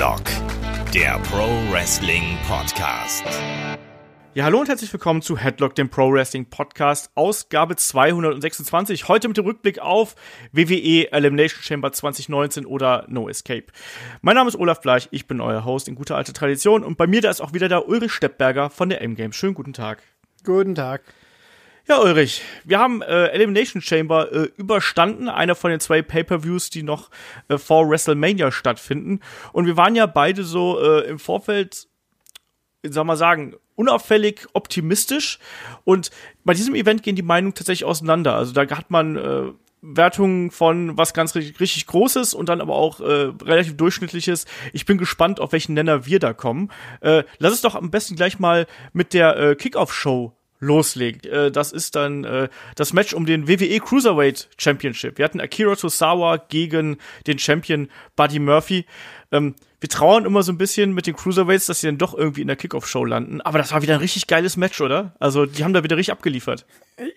Headlock, der Pro Wrestling Podcast. Ja, hallo und herzlich willkommen zu Headlock, dem Pro Wrestling Podcast, Ausgabe 226. Heute mit dem Rückblick auf WWE Elimination Chamber 2019 oder No Escape. Mein Name ist Olaf Bleich, ich bin euer Host in guter alter Tradition und bei mir da ist auch wieder der Ulrich Steppberger von der M-Game. Schönen guten Tag. Guten Tag. Ja, Ulrich, wir haben äh, Elimination Chamber äh, überstanden, einer von den zwei Pay-per-Views, die noch äh, vor WrestleMania stattfinden. Und wir waren ja beide so äh, im Vorfeld, sag mal sagen, unauffällig optimistisch. Und bei diesem Event gehen die Meinungen tatsächlich auseinander. Also da hat man äh, Wertungen von was ganz richtig, richtig Großes und dann aber auch äh, relativ Durchschnittliches. Ich bin gespannt, auf welchen Nenner wir da kommen. Äh, lass es doch am besten gleich mal mit der äh, Kickoff-Show loslegt. Äh, das ist dann äh, das Match um den WWE Cruiserweight Championship. Wir hatten Akira Tosawa gegen den Champion Buddy Murphy. Ähm, wir trauern immer so ein bisschen mit den Cruiserweights, dass sie dann doch irgendwie in der Kickoff-Show landen. Aber das war wieder ein richtig geiles Match, oder? Also, die haben da wieder richtig abgeliefert.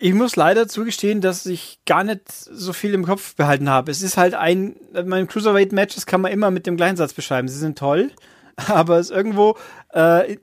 Ich muss leider zugestehen, dass ich gar nicht so viel im Kopf behalten habe. Es ist halt ein, mein Cruiserweight-Matches kann man immer mit dem gleichen Satz beschreiben. Sie sind toll, aber es irgendwo, äh,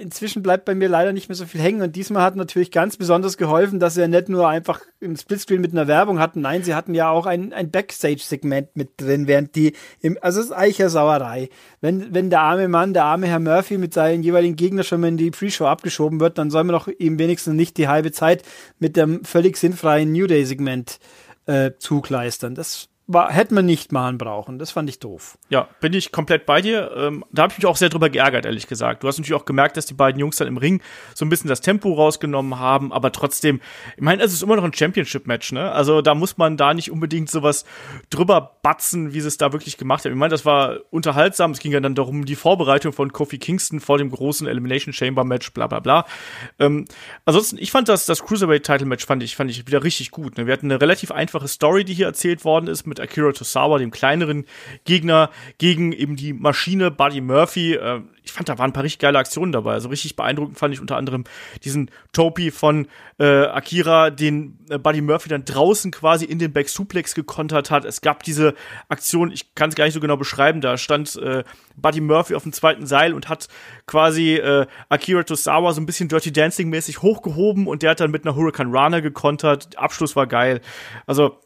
inzwischen bleibt bei mir leider nicht mehr so viel hängen. Und diesmal hat natürlich ganz besonders geholfen, dass sie ja nicht nur einfach im Splitscreen mit einer Werbung hatten. Nein, sie hatten ja auch ein, ein Backstage-Segment mit drin, während die im, also es ist eigentlich ja Sauerei. Wenn, wenn der arme Mann, der arme Herr Murphy mit seinen jeweiligen Gegnern schon mal in die Pre-Show abgeschoben wird, dann soll man doch ihm wenigstens nicht die halbe Zeit mit dem völlig sinnfreien New Day-Segment äh, zugleistern. Das war, hätte man nicht machen brauchen. Das fand ich doof. Ja, bin ich komplett bei dir. Ähm, da habe ich mich auch sehr drüber geärgert, ehrlich gesagt. Du hast natürlich auch gemerkt, dass die beiden Jungs dann im Ring so ein bisschen das Tempo rausgenommen haben, aber trotzdem, ich meine, es ist immer noch ein Championship-Match, ne? Also da muss man da nicht unbedingt sowas drüber batzen, wie sie es da wirklich gemacht haben. Ich meine, das war unterhaltsam. Es ging ja dann darum, die Vorbereitung von Kofi Kingston vor dem großen Elimination Chamber-Match, bla bla bla. Ähm, ansonsten, ich fand das, das Cruiserweight-Title-Match fand ich, fand ich wieder richtig gut. Ne? Wir hatten eine relativ einfache Story, die hier erzählt worden ist mit mit Akira Tosawa, dem kleineren Gegner, gegen eben die Maschine Buddy Murphy. Äh, ich fand, da waren ein paar richtig geile Aktionen dabei. Also richtig beeindruckend fand ich unter anderem diesen Topi von äh, Akira, den äh, Buddy Murphy dann draußen quasi in den Back Suplex gekontert hat. Es gab diese Aktion, ich kann es gar nicht so genau beschreiben, da stand äh, Buddy Murphy auf dem zweiten Seil und hat quasi äh, Akira Tosawa so ein bisschen Dirty Dancing mäßig hochgehoben und der hat dann mit einer Hurricane Runner gekontert. Abschluss war geil. Also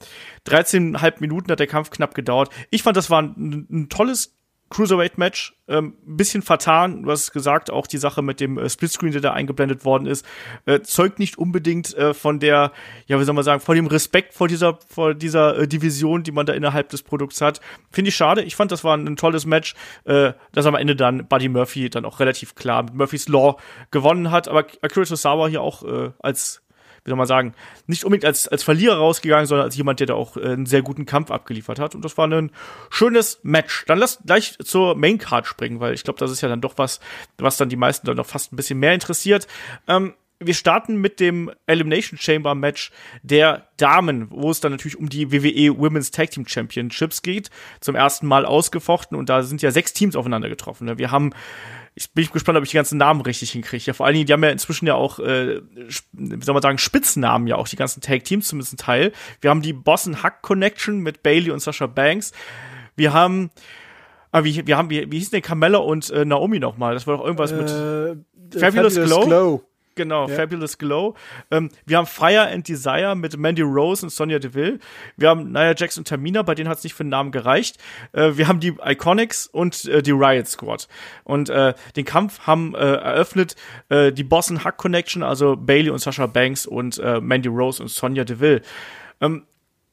13,5 Minuten hat der Kampf knapp gedauert. Ich fand, das war ein, ein tolles Cruiserweight-Match. Ähm, bisschen vertan, du hast gesagt, auch die Sache mit dem äh, Splitscreen, der da eingeblendet worden ist, äh, zeugt nicht unbedingt äh, von der, ja, wie soll man sagen, vor dem Respekt vor dieser, vor dieser äh, Division, die man da innerhalb des Produkts hat. Finde ich schade. Ich fand, das war ein, ein tolles Match, äh, dass am Ende dann Buddy Murphy dann auch relativ klar mit Murphys Law gewonnen hat, aber Akira Tosawa hier auch äh, als wie soll man sagen, nicht unbedingt als, als Verlierer rausgegangen, sondern als jemand, der da auch äh, einen sehr guten Kampf abgeliefert hat. Und das war ein schönes Match. Dann lass gleich zur Main Card springen, weil ich glaube, das ist ja dann doch was, was dann die meisten dann noch fast ein bisschen mehr interessiert. Ähm, wir starten mit dem Elimination Chamber Match der Damen, wo es dann natürlich um die WWE Women's Tag Team Championships geht. Zum ersten Mal ausgefochten und da sind ja sechs Teams aufeinander getroffen. Ne? Wir haben ich bin gespannt, ob ich die ganzen Namen richtig hinkriege. Ja, vor allen Dingen, die haben ja inzwischen ja auch, äh, wie soll man sagen, Spitznamen ja auch, die ganzen Tag-Teams, zumindest ein Teil. Wir haben die Boss Hack Connection mit Bailey und Sasha Banks. Wir haben, ah, wie, wir haben, wie, wie hieß denn Carmella und äh, Naomi nochmal? Das war doch irgendwas äh, mit Fabulous, Fabulous Glow. Glow. Genau, ja. Fabulous Glow. Ähm, wir haben Fire and Desire mit Mandy Rose und Sonja Deville. Wir haben Nia Jax und Tamina, bei denen hat es nicht für den Namen gereicht. Äh, wir haben die Iconics und äh, die Riot Squad. Und äh, den Kampf haben äh, eröffnet äh, die Boss Hack Connection, also Bailey und Sasha Banks und äh, Mandy Rose und Sonja Deville. Ähm,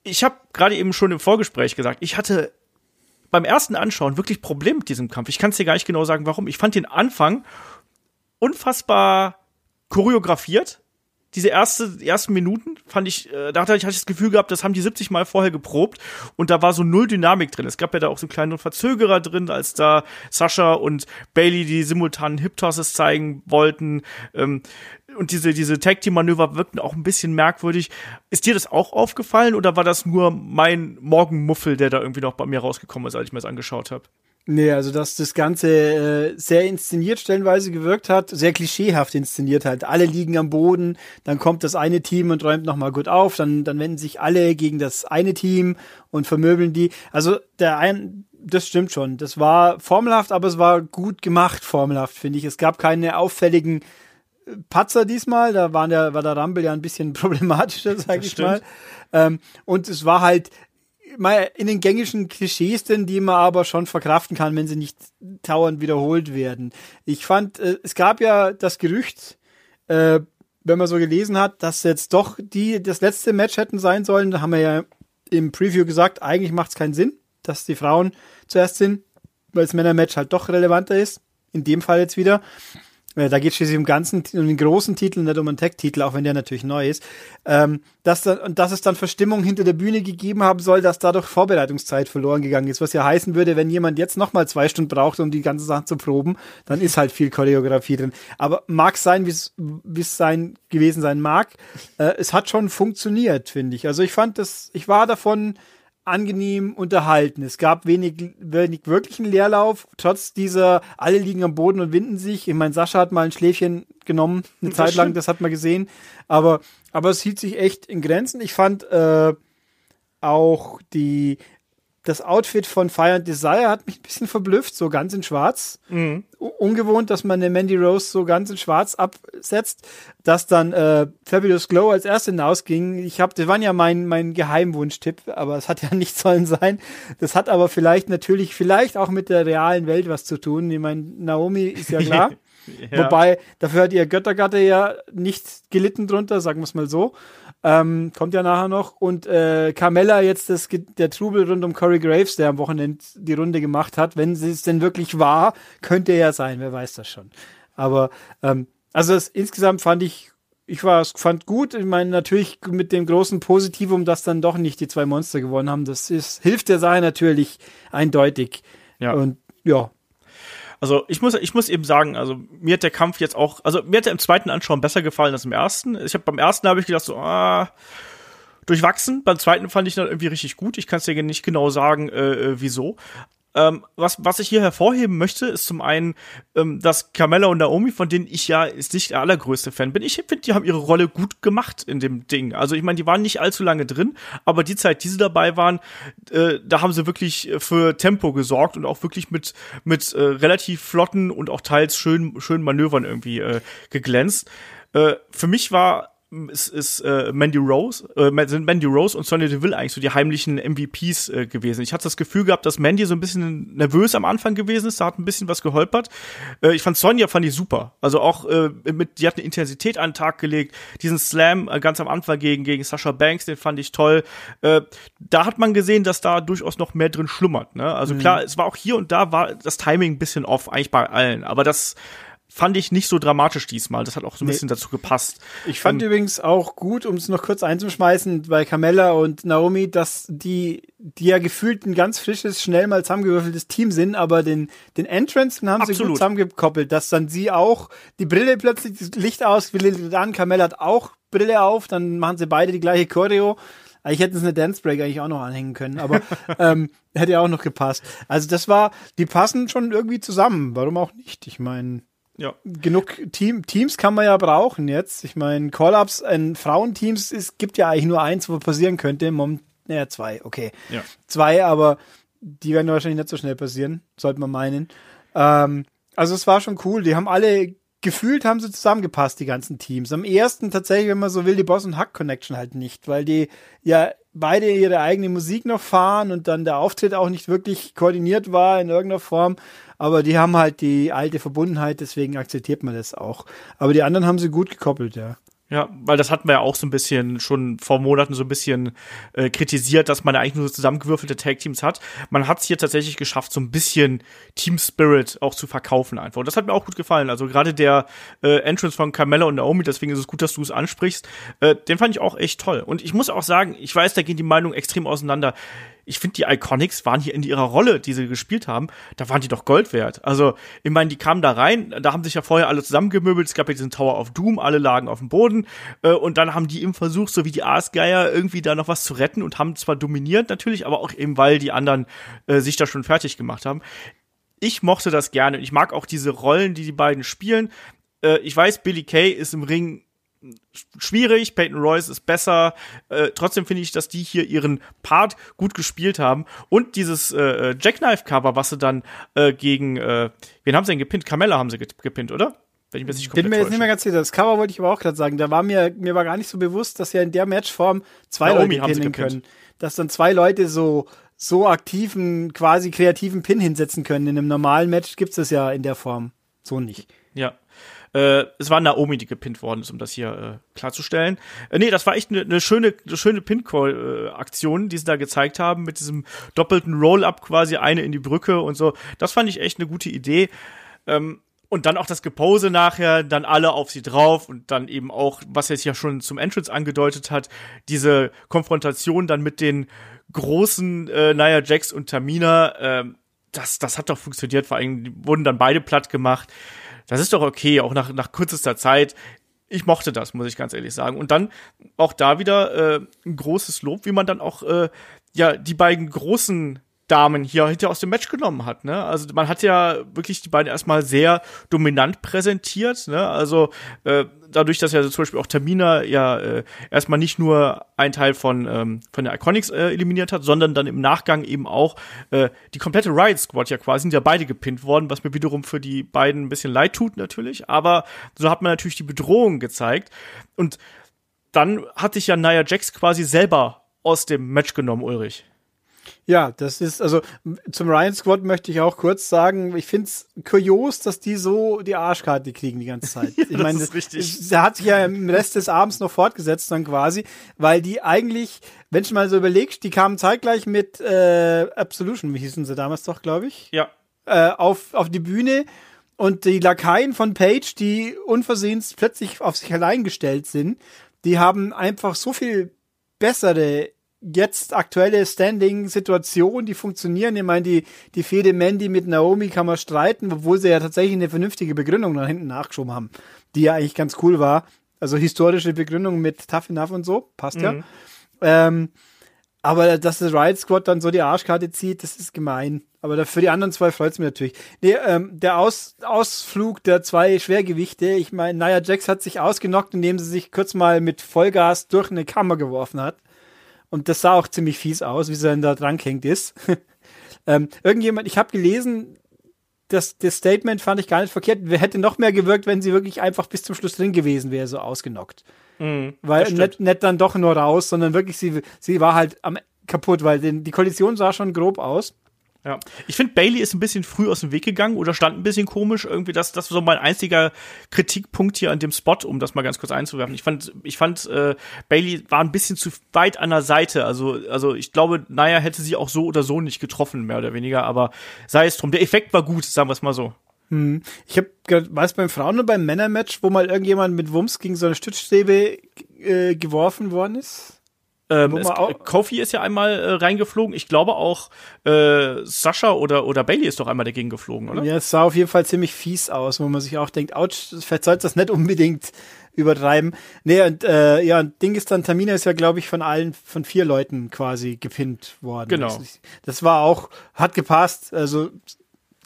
ich habe gerade eben schon im Vorgespräch gesagt, ich hatte beim ersten Anschauen wirklich Probleme mit diesem Kampf. Ich kann es dir gar nicht genau sagen, warum. Ich fand den Anfang unfassbar choreografiert. Diese erste, ersten Minuten fand ich, äh, da hatte ich, das Gefühl gehabt, das haben die 70 Mal vorher geprobt und da war so null Dynamik drin. Es gab ja da auch so einen kleinen Verzögerer drin, als da Sascha und Bailey die simultanen Hip-Tosses zeigen wollten. Ähm, und diese, diese Tag-Team-Manöver wirkten auch ein bisschen merkwürdig. Ist dir das auch aufgefallen oder war das nur mein Morgenmuffel, der da irgendwie noch bei mir rausgekommen ist, als ich mir das angeschaut habe? Nee, also dass das Ganze äh, sehr inszeniert stellenweise gewirkt hat, sehr klischeehaft inszeniert halt. Alle liegen am Boden, dann kommt das eine Team und räumt nochmal gut auf, dann, dann wenden sich alle gegen das eine Team und vermöbeln die. Also der ein, das stimmt schon. Das war formelhaft, aber es war gut gemacht, formelhaft, finde ich. Es gab keine auffälligen äh, Patzer diesmal. Da war der, war der Rumble ja ein bisschen problematischer, sag das ich stimmt. mal. Ähm, und es war halt mal in den gängigen Klischees denn, die man aber schon verkraften kann, wenn sie nicht dauernd wiederholt werden. Ich fand, äh, es gab ja das Gerücht, äh, wenn man so gelesen hat, dass jetzt doch die das letzte Match hätten sein sollen. Da haben wir ja im Preview gesagt, eigentlich macht es keinen Sinn, dass die Frauen zuerst sind, weil das Männermatch halt doch relevanter ist. In dem Fall jetzt wieder. Äh, da geht es schließlich um, ganzen, um den großen Titel, nicht um einen Tech-Titel, auch wenn der natürlich neu ist. Ähm, dass, dann, und dass es dann Verstimmung hinter der Bühne gegeben haben soll, dass dadurch Vorbereitungszeit verloren gegangen ist. Was ja heißen würde, wenn jemand jetzt nochmal zwei Stunden braucht, um die ganze Sache zu proben, dann ist halt viel Choreografie drin. Aber mag sein, wie es sein gewesen sein mag. Äh, es hat schon funktioniert, finde ich. Also ich fand das, ich war davon angenehm unterhalten. Es gab wenig, wenig wirklichen Leerlauf, trotz dieser, alle liegen am Boden und winden sich. Ich meine, Sascha hat mal ein Schläfchen genommen, eine das Zeit lang, das hat man gesehen. Aber, aber es hielt sich echt in Grenzen. Ich fand äh, auch die, das Outfit von Fire and Desire hat mich ein bisschen verblüfft, so ganz in schwarz. Mhm. Ungewohnt, dass man eine Mandy Rose so ganz in schwarz absetzt, dass dann äh, Fabulous Glow als erste hinausging. Ich habe, das war ja mein, mein Geheimwunsch-Tipp, aber es hat ja nicht sollen sein. Das hat aber vielleicht natürlich, vielleicht auch mit der realen Welt was zu tun. Ich meine, Naomi ist ja klar. ja. Wobei, dafür hat ihr Göttergatte ja nicht gelitten drunter, sagen wir es mal so. Ähm, kommt ja nachher noch. Und äh, Carmella jetzt das, der Trubel rund um Corey Graves, der am Wochenende die Runde gemacht hat. Wenn sie es denn wirklich war, könnte er ja sein, wer weiß das schon. Aber ähm, also das, insgesamt fand ich, ich war, fand gut. Ich meine, natürlich mit dem großen Positivum, dass dann doch nicht die zwei Monster gewonnen haben. Das ist, hilft der Sache natürlich eindeutig. Ja. Und ja, also ich muss, ich muss eben sagen, also mir hat der Kampf jetzt auch, also mir hat er im zweiten Anschauen besser gefallen als im ersten. Ich habe beim ersten habe ich gedacht so, ah, durchwachsen. Beim zweiten fand ich dann irgendwie richtig gut. Ich kann es dir nicht genau sagen, äh, äh wieso. Ähm, was, was ich hier hervorheben möchte, ist zum einen, ähm, dass Carmella und Naomi, von denen ich ja ist nicht der allergrößte Fan bin, ich finde, die haben ihre Rolle gut gemacht in dem Ding. Also ich meine, die waren nicht allzu lange drin, aber die Zeit, die sie dabei waren, äh, da haben sie wirklich für Tempo gesorgt und auch wirklich mit, mit äh, relativ flotten und auch teils schönen, schönen Manövern irgendwie äh, geglänzt. Äh, für mich war ist, ist äh, Mandy Rose, äh, sind Mandy Rose und Sonya Deville eigentlich so die heimlichen MVPs äh, gewesen. Ich hatte das Gefühl gehabt, dass Mandy so ein bisschen nervös am Anfang gewesen ist, da hat ein bisschen was geholpert. Äh, ich fand Sonja fand ich super. Also auch äh, mit, die hat eine Intensität an den Tag gelegt. Diesen Slam äh, ganz am Anfang gegen, gegen Sasha Banks, den fand ich toll. Äh, da hat man gesehen, dass da durchaus noch mehr drin schlummert. Ne? Also mhm. klar, es war auch hier und da war das Timing ein bisschen off, eigentlich bei allen. Aber das fand ich nicht so dramatisch diesmal. Das hat auch so ein nee. bisschen dazu gepasst. Ich fand ähm, übrigens auch gut, um es noch kurz einzuschmeißen, bei Carmella und Naomi, dass die, die ja gefühlt ein ganz frisches, schnell mal zusammengewürfeltes Team sind, aber den, den Entrance den haben absolut. sie gut zusammengekoppelt, dass dann sie auch die Brille plötzlich, das Licht aus, an, Carmella hat auch Brille auf, dann machen sie beide die gleiche Choreo. Ich hätte es eine Dance Break eigentlich auch noch anhängen können, aber ähm, hätte ja auch noch gepasst. Also das war, die passen schon irgendwie zusammen. Warum auch nicht? Ich meine, ja. Genug Team, Teams kann man ja brauchen jetzt. Ich meine, Call-Ups in Frauenteams, es gibt ja eigentlich nur eins, wo passieren könnte. Mom, naja, zwei, okay. Ja. Zwei, aber die werden wahrscheinlich nicht so schnell passieren, sollte man meinen. Ähm, also es war schon cool. Die haben alle gefühlt haben sie zusammengepasst, die ganzen Teams. Am ersten tatsächlich, wenn man so will, die Boss und Hack Connection halt nicht, weil die ja beide ihre eigene Musik noch fahren und dann der Auftritt auch nicht wirklich koordiniert war in irgendeiner Form. Aber die haben halt die alte Verbundenheit, deswegen akzeptiert man das auch. Aber die anderen haben sie gut gekoppelt, ja. Ja, weil das hatten wir ja auch so ein bisschen schon vor Monaten so ein bisschen äh, kritisiert, dass man ja eigentlich nur so zusammengewürfelte Tag-Teams hat. Man hat es hier tatsächlich geschafft, so ein bisschen Team Spirit auch zu verkaufen einfach. Und das hat mir auch gut gefallen. Also gerade der äh, Entrance von Carmella und Naomi, deswegen ist es gut, dass du es ansprichst, äh, den fand ich auch echt toll. Und ich muss auch sagen, ich weiß, da gehen die Meinungen extrem auseinander ich finde, die Iconics waren hier in ihrer Rolle, die sie gespielt haben, da waren die doch Gold wert. Also, ich meine, die kamen da rein, da haben sich ja vorher alle zusammengemöbelt, es gab ja diesen Tower of Doom, alle lagen auf dem Boden, äh, und dann haben die im Versuch, so wie die Aasgeier, irgendwie da noch was zu retten und haben zwar dominiert natürlich, aber auch eben, weil die anderen äh, sich da schon fertig gemacht haben. Ich mochte das gerne. Ich mag auch diese Rollen, die die beiden spielen. Äh, ich weiß, Billy Kay ist im Ring schwierig, Peyton Royce ist besser. Äh, trotzdem finde ich, dass die hier ihren Part gut gespielt haben. Und dieses äh, Jackknife-Cover, was sie dann äh, gegen, äh, wen haben sie denn gepinnt? Carmella haben sie gepinnt, oder? Wenn ich mir nicht Bin mir jetzt nicht mehr ganz sicher. Das Cover wollte ich aber auch gerade sagen. Da war mir, mir war gar nicht so bewusst, dass ja in der Matchform zwei Naomi Leute pinnen können. Dass dann zwei Leute so, so aktiven, quasi kreativen Pin hinsetzen können. In einem normalen Match gibt's das ja in der Form so nicht. Ja. Äh, es war Naomi, die gepinnt worden ist, um das hier äh, klarzustellen. Äh, nee, das war echt eine ne schöne, ne schöne Pin-Call-Aktion, die sie da gezeigt haben, mit diesem doppelten Roll-Up quasi, eine in die Brücke und so. Das fand ich echt eine gute Idee. Ähm, und dann auch das Gepose nachher, dann alle auf sie drauf und dann eben auch, was jetzt ja schon zum Entrance angedeutet hat, diese Konfrontation dann mit den großen äh, Nia Jax und Tamina, äh, das, das hat doch funktioniert, vor allem wurden dann beide platt gemacht. Das ist doch okay, auch nach, nach kürzester Zeit. Ich mochte das, muss ich ganz ehrlich sagen. Und dann auch da wieder äh, ein großes Lob, wie man dann auch äh, ja die beiden großen Damen hier hinter aus dem Match genommen hat. Ne? Also man hat ja wirklich die beiden erstmal sehr dominant präsentiert. Ne? Also äh, dadurch, dass ja zum Beispiel auch Tamina ja äh, erstmal nicht nur ein Teil von ähm, von der Iconics äh, eliminiert hat, sondern dann im Nachgang eben auch äh, die komplette Riot Squad ja quasi sind ja beide gepinnt worden, was mir wiederum für die beiden ein bisschen leid tut natürlich. Aber so hat man natürlich die Bedrohung gezeigt und dann hat sich ja Nia Jax quasi selber aus dem Match genommen, Ulrich. Ja, das ist, also zum Ryan Squad möchte ich auch kurz sagen, ich finde es kurios, dass die so die Arschkarte kriegen die ganze Zeit. ja, ich meine, das, das, das hat sich ja im Rest des Abends noch fortgesetzt dann quasi, weil die eigentlich, wenn du mal so überlegst, die kamen zeitgleich mit äh, Absolution, wie hießen sie damals doch, glaube ich. Ja. Äh, auf, auf die Bühne und die Lakaien von Page, die unversehens plötzlich auf sich allein gestellt sind, die haben einfach so viel bessere jetzt aktuelle Standing-Situation, die funktionieren. Ich meine, die, die Fehde Mandy mit Naomi kann man streiten, obwohl sie ja tatsächlich eine vernünftige Begründung nach hinten nachgeschoben haben, die ja eigentlich ganz cool war. Also historische Begründung mit Tough Enough und so, passt mhm. ja. Ähm, aber dass das Riot Squad dann so die Arschkarte zieht, das ist gemein. Aber für die anderen zwei freut es mich natürlich. Nee, ähm, der Aus, Ausflug der zwei Schwergewichte, ich meine, Nia Jax hat sich ausgenockt, indem sie sich kurz mal mit Vollgas durch eine Kammer geworfen hat. Und das sah auch ziemlich fies aus, wie sie dann da dran hängt ist. ähm, irgendjemand, ich habe gelesen, das, das Statement fand ich gar nicht verkehrt. Hätte noch mehr gewirkt, wenn sie wirklich einfach bis zum Schluss drin gewesen wäre, so ausgenockt. Mhm, weil nicht, nicht dann doch nur raus, sondern wirklich, sie, sie war halt am kaputt, weil den, die Kollision sah schon grob aus. Ja. Ich finde, Bailey ist ein bisschen früh aus dem Weg gegangen oder stand ein bisschen komisch. Irgendwie, das, das war so mein einziger Kritikpunkt hier an dem Spot, um das mal ganz kurz einzuwerfen. Ich fand, ich fand, äh, Bailey war ein bisschen zu weit an der Seite. Also, also ich glaube, naja, hätte sie auch so oder so nicht getroffen, mehr oder weniger, aber sei es drum. Der Effekt war gut, sagen wir es mal so. Hm. Ich habe, war es beim Frauen- oder beim Männermatch, wo mal irgendjemand mit Wumms gegen so eine Stützstäbe äh, geworfen worden ist? Ähm, es, Kofi ist ja einmal äh, reingeflogen. Ich glaube auch äh, Sascha oder, oder Bailey ist doch einmal dagegen geflogen, oder? Ja, es sah auf jeden Fall ziemlich fies aus, wo man sich auch denkt, ouch, vielleicht sollte das nicht unbedingt übertreiben. Nee, und äh, ja, Ding ist dann, Tamina ist ja, glaube ich, von allen, von vier Leuten quasi gepinnt worden. Genau. Das, war auch, hat gepasst, also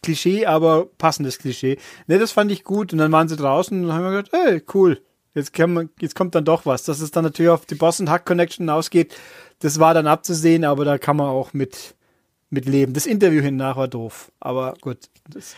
Klischee, aber passendes Klischee. Nee, das fand ich gut. Und dann waren sie draußen und haben wir gedacht, ey, cool. Jetzt, man, jetzt kommt dann doch was. Dass es dann natürlich auf die Boston Hack Connection ausgeht, das war dann abzusehen, aber da kann man auch mit, mit leben. Das Interview hinnach war doof, aber gut. Das,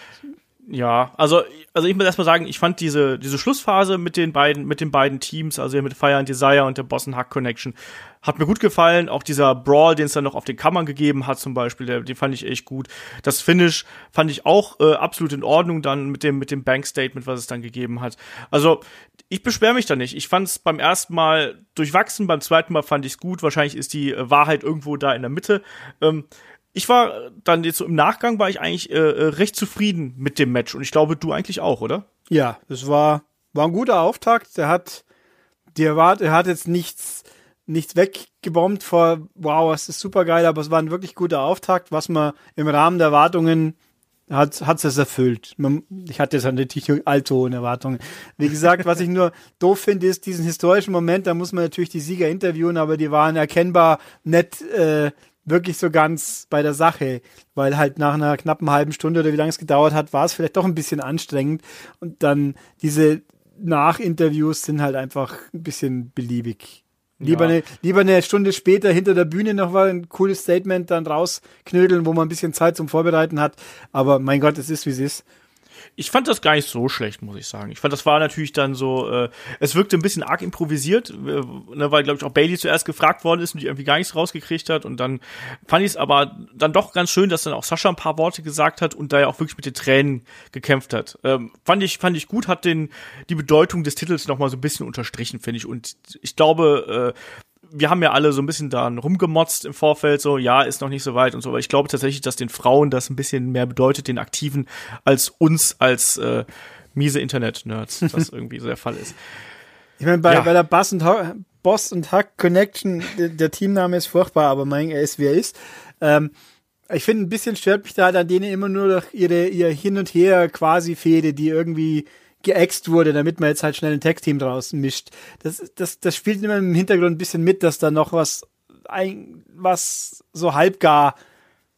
ja, also, also ich muss erstmal sagen, ich fand diese, diese Schlussphase mit den beiden, mit den beiden Teams, also mit Fire and Desire und der Boston Hack Connection, hat mir gut gefallen. Auch dieser Brawl, den es dann noch auf den Kammern gegeben hat, zum Beispiel, der, den fand ich echt gut. Das Finish fand ich auch äh, absolut in Ordnung dann mit dem, mit dem Bank Statement, was es dann gegeben hat. Also, ich beschwere mich da nicht. Ich fand es beim ersten Mal durchwachsen, beim zweiten Mal fand ich es gut. Wahrscheinlich ist die äh, Wahrheit irgendwo da in der Mitte. Ähm, ich war dann jetzt so im Nachgang war ich eigentlich äh, äh, recht zufrieden mit dem Match und ich glaube du eigentlich auch, oder? Ja, es war war ein guter Auftakt. Der hat der war er hat jetzt nichts nichts weggebombt vor wow, es ist super geil, aber es war ein wirklich guter Auftakt, was man im Rahmen der Erwartungen hat hat es erfüllt. Man, ich hatte jetzt natürlich allzu hohe Erwartungen. Wie gesagt, was ich nur doof finde, ist diesen historischen Moment, da muss man natürlich die Sieger interviewen, aber die waren erkennbar nicht äh, wirklich so ganz bei der Sache, weil halt nach einer knappen halben Stunde oder wie lange es gedauert hat, war es vielleicht doch ein bisschen anstrengend und dann diese Nachinterviews sind halt einfach ein bisschen beliebig. Lieber, ja. eine, lieber eine Stunde später hinter der Bühne noch mal ein cooles Statement dann rausknödeln, wo man ein bisschen Zeit zum Vorbereiten hat. Aber mein Gott, es ist, wie es ist ich fand das gar nicht so schlecht, muss ich sagen. Ich fand, das war natürlich dann so, äh, es wirkte ein bisschen arg improvisiert, äh, ne, weil, glaube ich, auch Bailey zuerst gefragt worden ist und die irgendwie gar nichts rausgekriegt hat. Und dann fand ich es aber dann doch ganz schön, dass dann auch Sascha ein paar Worte gesagt hat und da ja auch wirklich mit den Tränen gekämpft hat. Ähm, fand ich, fand ich gut, hat den, die Bedeutung des Titels noch mal so ein bisschen unterstrichen, finde ich. Und ich glaube, äh, wir haben ja alle so ein bisschen da rumgemotzt im Vorfeld, so, ja, ist noch nicht so weit und so, aber ich glaube tatsächlich, dass den Frauen das ein bisschen mehr bedeutet, den Aktiven, als uns als äh, miese Internet-Nerds, das irgendwie so der Fall ist. Ich meine, bei, ja. bei der Bass und, Boss und Hack Connection, der, der, Teamname ist furchtbar, aber mein, er ist, wie er ist. Ähm, ich finde, ein bisschen stört mich da halt an denen immer nur durch ihre, ihr Hin und Her quasi Fehde, die irgendwie geäxt wurde, damit man jetzt halt schnell ein Tag-Team draußen mischt. Das, das, das spielt immer im Hintergrund ein bisschen mit, dass da noch was, ein, was so halbgar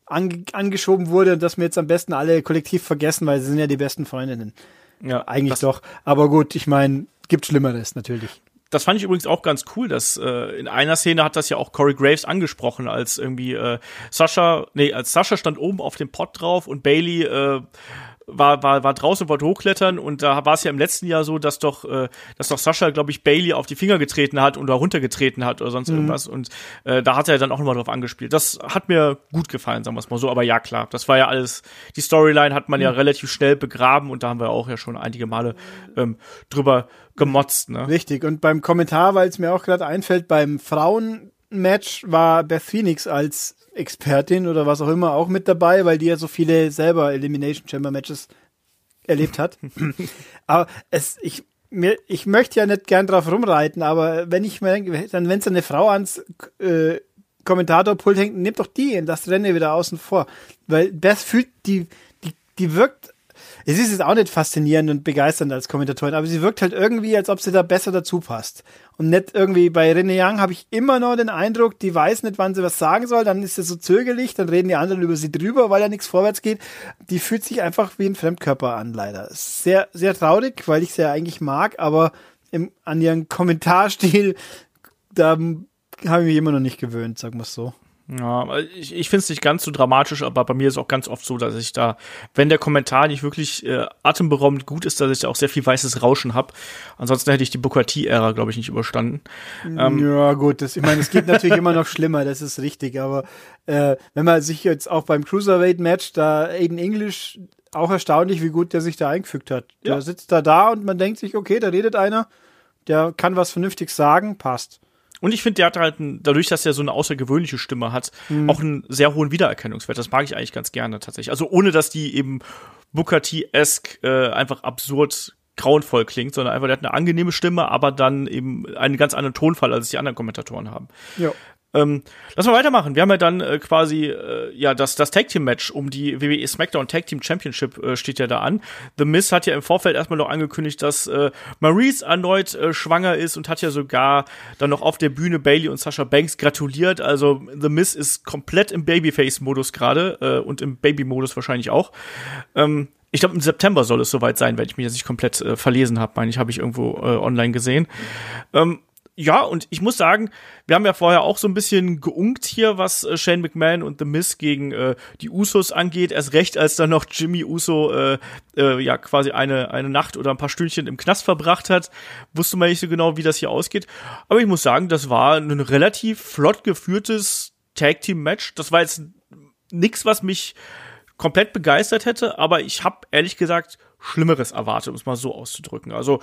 ange, angeschoben wurde und dass wir jetzt am besten alle kollektiv vergessen, weil sie sind ja die besten Freundinnen. Ja, eigentlich doch. Aber gut, ich meine, gibt Schlimmeres natürlich das fand ich übrigens auch ganz cool, dass äh, in einer Szene hat das ja auch Corey Graves angesprochen, als irgendwie äh, Sascha, nee, als Sascha stand oben auf dem Pott drauf und Bailey äh, war, war, war draußen, wollte hochklettern und da war es ja im letzten Jahr so, dass doch, äh, dass doch Sascha, glaube ich, Bailey auf die Finger getreten hat und da runtergetreten hat oder sonst mhm. irgendwas. Und äh, da hat er dann auch nochmal drauf angespielt. Das hat mir gut gefallen, sagen wir es mal so. Aber ja, klar, das war ja alles, die Storyline hat man mhm. ja relativ schnell begraben und da haben wir auch ja schon einige Male ähm, drüber gemotzt. Ne? Richtig. Und beim Kommentar, weil es mir auch gerade einfällt, beim Frauen-Match war Beth Phoenix als Expertin oder was auch immer auch mit dabei, weil die ja so viele selber Elimination Chamber Matches erlebt hat. aber es, ich, mir, ich möchte ja nicht gern drauf rumreiten, aber wenn ich mir denke, dann, wenn es eine Frau ans äh, Kommentatorpult hängt, nehmt doch die in das Rennen wieder außen vor. Weil Beth fühlt, die, die, die wirkt es ist jetzt auch nicht faszinierend und begeisternd als Kommentatorin, aber sie wirkt halt irgendwie, als ob sie da besser dazu passt. Und nicht irgendwie bei René Young habe ich immer noch den Eindruck, die weiß nicht, wann sie was sagen soll, dann ist sie so zögerlich, dann reden die anderen über sie drüber, weil ja nichts vorwärts geht. Die fühlt sich einfach wie ein Fremdkörper an, leider. Sehr, sehr traurig, weil ich sie ja eigentlich mag, aber im, an ihren Kommentarstil, da habe ich mich immer noch nicht gewöhnt, sagen wir es so. Ja, ich, ich finde es nicht ganz so dramatisch, aber bei mir ist auch ganz oft so, dass ich da, wenn der Kommentar nicht wirklich äh, atemberaubend gut ist, dass ich da auch sehr viel weißes Rauschen habe. Ansonsten hätte ich die Booker T-Ära, glaube ich, nicht überstanden. Ähm, ja, gut, das, ich meine, es geht natürlich immer noch schlimmer, das ist richtig, aber äh, wenn man sich jetzt auch beim Cruiserweight-Match, da Aiden English, auch erstaunlich, wie gut der sich da eingefügt hat. Ja. Der sitzt da da und man denkt sich, okay, da redet einer, der kann was Vernünftiges sagen, passt. Und ich finde, der hat halt, ein, dadurch, dass er so eine außergewöhnliche Stimme hat, mhm. auch einen sehr hohen Wiedererkennungswert. Das mag ich eigentlich ganz gerne tatsächlich. Also ohne, dass die eben Booker T-esque äh, einfach absurd grauenvoll klingt, sondern einfach, der hat eine angenehme Stimme, aber dann eben einen ganz anderen Tonfall, als es die anderen Kommentatoren haben. Ja. Ähm, lass mal weitermachen. Wir haben ja dann äh, quasi äh, ja das das Tag Team Match um die WWE SmackDown Tag Team Championship äh, steht ja da an. The Miz hat ja im Vorfeld erstmal noch angekündigt, dass äh, Maurice erneut äh, schwanger ist und hat ja sogar dann noch auf der Bühne Bailey und Sasha Banks gratuliert. Also The Miz ist komplett im Babyface Modus gerade äh, und im Baby Modus wahrscheinlich auch. Ähm, ich glaube, im September soll es soweit sein, wenn ich mich jetzt nicht komplett äh, verlesen habe, meine ich, habe ich irgendwo äh, online gesehen. Ähm, ja, und ich muss sagen, wir haben ja vorher auch so ein bisschen geunkt hier, was äh, Shane McMahon und The Miz gegen äh, die Usos angeht. Erst recht, als dann noch Jimmy Uso äh, äh, ja quasi eine, eine Nacht oder ein paar Stündchen im Knast verbracht hat. Wusste man nicht so genau, wie das hier ausgeht. Aber ich muss sagen, das war ein relativ flott geführtes Tag Team Match. Das war jetzt nix, was mich komplett begeistert hätte, aber ich habe ehrlich gesagt Schlimmeres erwartet, um es mal so auszudrücken. Also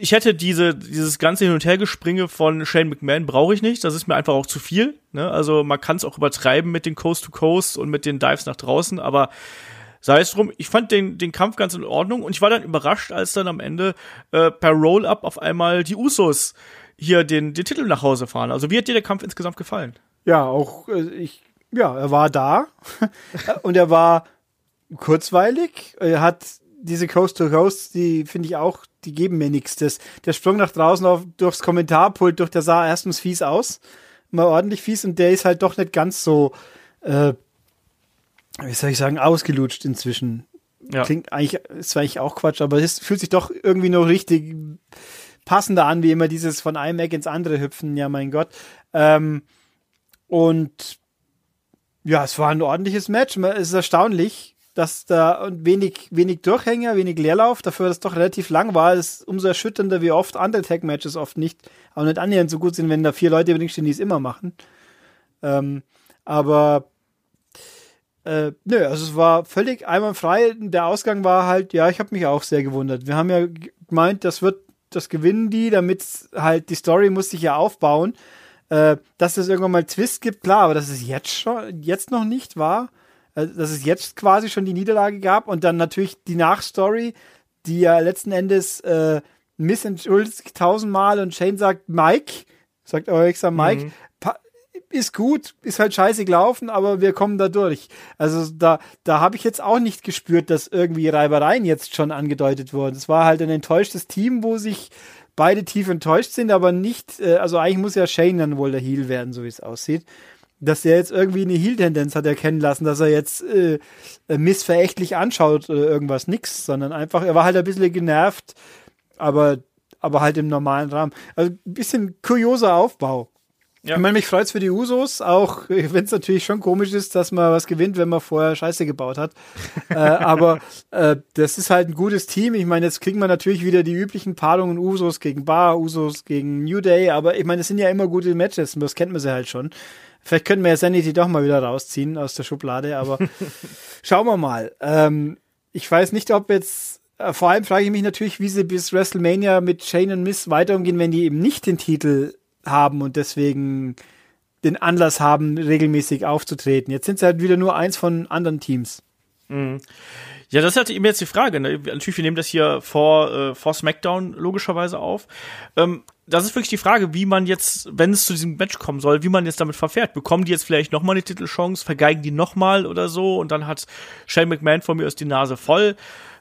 ich hätte diese, dieses ganze Hin- und Hergespringe von Shane McMahon brauche ich nicht. Das ist mir einfach auch zu viel. Ne? Also man kann es auch übertreiben mit den Coast to Coast und mit den Dives nach draußen, aber sei es drum, ich fand den, den Kampf ganz in Ordnung und ich war dann überrascht, als dann am Ende äh, per Roll-Up auf einmal die Usos hier den, den Titel nach Hause fahren. Also wie hat dir der Kampf insgesamt gefallen? Ja, auch äh, ich, ja, er war da und er war kurzweilig. Er hat diese Coast to Coast, die finde ich auch, die geben mir nichts. Der Sprung nach draußen auf, durchs Kommentarpult, durch der sah erstens fies aus, mal ordentlich fies und der ist halt doch nicht ganz so, äh, wie soll ich sagen, ausgelutscht inzwischen. ja. klingt eigentlich, ist zwar eigentlich auch Quatsch, aber es fühlt sich doch irgendwie noch richtig passender an, wie immer dieses von einem Eck ins andere hüpfen, ja mein Gott. Ähm, und ja, es war ein ordentliches Match. Es ist erstaunlich, dass da wenig, wenig Durchhänger, wenig Leerlauf, dafür, dass es doch relativ lang war, ist umso erschütternder, wie oft Undertag-Matches oft nicht, auch nicht annähernd so gut sind, wenn da vier Leute über stehen, die es immer machen. Ähm, aber äh, nö, also es war völlig einwandfrei. Der Ausgang war halt, ja, ich habe mich auch sehr gewundert. Wir haben ja gemeint, das wird, das gewinnen die, damit halt die Story muss sich ja aufbauen. Äh, dass es irgendwann mal Twist gibt, klar, aber dass es jetzt schon, jetzt noch nicht war, dass es jetzt quasi schon die Niederlage gab und dann natürlich die Nachstory, die ja letzten Endes äh, Miss entschuldigt sich tausendmal und Shane sagt Mike, sagt Alexa Mike, mhm ist gut, ist halt scheiße gelaufen, aber wir kommen da durch. Also da, da habe ich jetzt auch nicht gespürt, dass irgendwie Reibereien jetzt schon angedeutet wurden. Es war halt ein enttäuschtes Team, wo sich beide tief enttäuscht sind, aber nicht, äh, also eigentlich muss ja Shane dann wohl der Heel werden, so wie es aussieht. Dass der jetzt irgendwie eine Heel-Tendenz hat erkennen lassen, dass er jetzt äh, missverächtlich anschaut oder irgendwas, nix, sondern einfach, er war halt ein bisschen genervt, aber, aber halt im normalen Rahmen. Also ein bisschen kurioser Aufbau. Ja. Ich meine, mich freut's für die Usos, auch wenn es natürlich schon komisch ist, dass man was gewinnt, wenn man vorher Scheiße gebaut hat. äh, aber äh, das ist halt ein gutes Team. Ich meine, jetzt kriegen wir natürlich wieder die üblichen Paarungen Usos gegen Bar, Usos gegen New Day, aber ich meine, es sind ja immer gute Matches, das kennt man sie halt schon. Vielleicht könnten wir ja Sanity doch mal wieder rausziehen aus der Schublade, aber schauen wir mal. Ähm, ich weiß nicht, ob jetzt äh, vor allem frage ich mich natürlich, wie sie bis WrestleMania mit Shane und Miss weiter umgehen, wenn die eben nicht den Titel haben und deswegen den Anlass haben, regelmäßig aufzutreten. Jetzt sind sie halt wieder nur eins von anderen Teams. Mhm. Ja, das halt eben jetzt die Frage. Ne? Natürlich, wir nehmen das hier vor, äh, vor SmackDown logischerweise auf. Ähm, das ist wirklich die Frage, wie man jetzt, wenn es zu diesem Match kommen soll, wie man jetzt damit verfährt. Bekommen die jetzt vielleicht nochmal eine Titelchance, vergeigen die nochmal oder so und dann hat Shane McMahon von mir aus die Nase voll.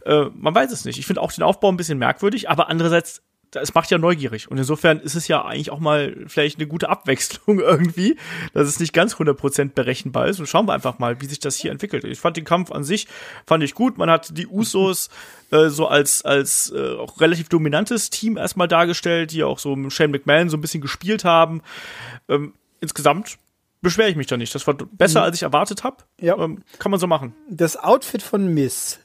Äh, man weiß es nicht. Ich finde auch den Aufbau ein bisschen merkwürdig, aber andererseits es macht ja neugierig. Und insofern ist es ja eigentlich auch mal vielleicht eine gute Abwechslung irgendwie, dass es nicht ganz 100% berechenbar ist. Und schauen wir einfach mal, wie sich das hier entwickelt. Ich fand den Kampf an sich, fand ich gut. Man hat die Usos äh, so als, als äh, auch relativ dominantes Team erstmal dargestellt, die auch so mit Shane McMahon so ein bisschen gespielt haben. Ähm, insgesamt beschwere ich mich da nicht. Das war besser, mhm. als ich erwartet habe. Ja. Ähm, kann man so machen. Das Outfit von Miss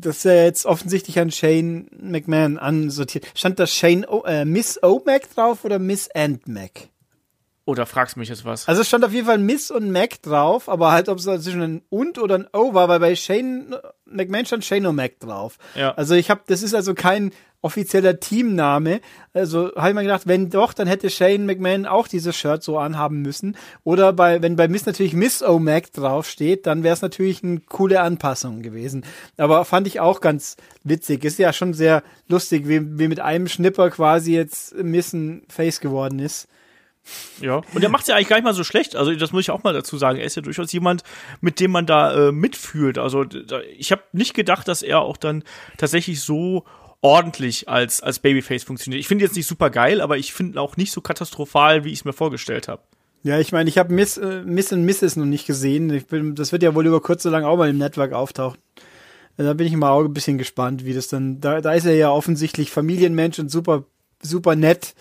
das ist ja jetzt offensichtlich an Shane McMahon ansortiert. Stand da Shane o äh, Miss O-Mac drauf oder Miss and Mac? Oder fragst mich jetzt was? Also es stand auf jeden Fall Miss und Mac drauf, aber halt, ob es zwischen ein und oder ein O war, weil bei Shane McMahon stand Shane O'Mac drauf. Ja. Also ich habe, das ist also kein offizieller Teamname. Also habe ich mir gedacht, wenn doch, dann hätte Shane McMahon auch dieses Shirt so anhaben müssen. Oder bei, wenn bei Miss natürlich Miss O'Mac draufsteht, dann wäre es natürlich eine coole Anpassung gewesen. Aber fand ich auch ganz witzig. Ist ja schon sehr lustig, wie, wie mit einem Schnipper quasi jetzt Miss ein Face geworden ist. Ja, und er macht es ja eigentlich gar nicht mal so schlecht. Also das muss ich auch mal dazu sagen. Er ist ja durchaus jemand, mit dem man da äh, mitfühlt. Also da, ich habe nicht gedacht, dass er auch dann tatsächlich so ordentlich als als Babyface funktioniert. Ich finde jetzt nicht super geil, aber ich finde auch nicht so katastrophal, wie ich es mir vorgestellt habe. Ja, ich meine, ich habe Miss, äh, Miss und Mrs. noch nicht gesehen. Ich bin, das wird ja wohl über kurz oder lang auch mal im Network auftauchen. Da bin ich mal auch ein bisschen gespannt, wie das dann. Da, da ist er ja offensichtlich Familienmensch und super, super nett.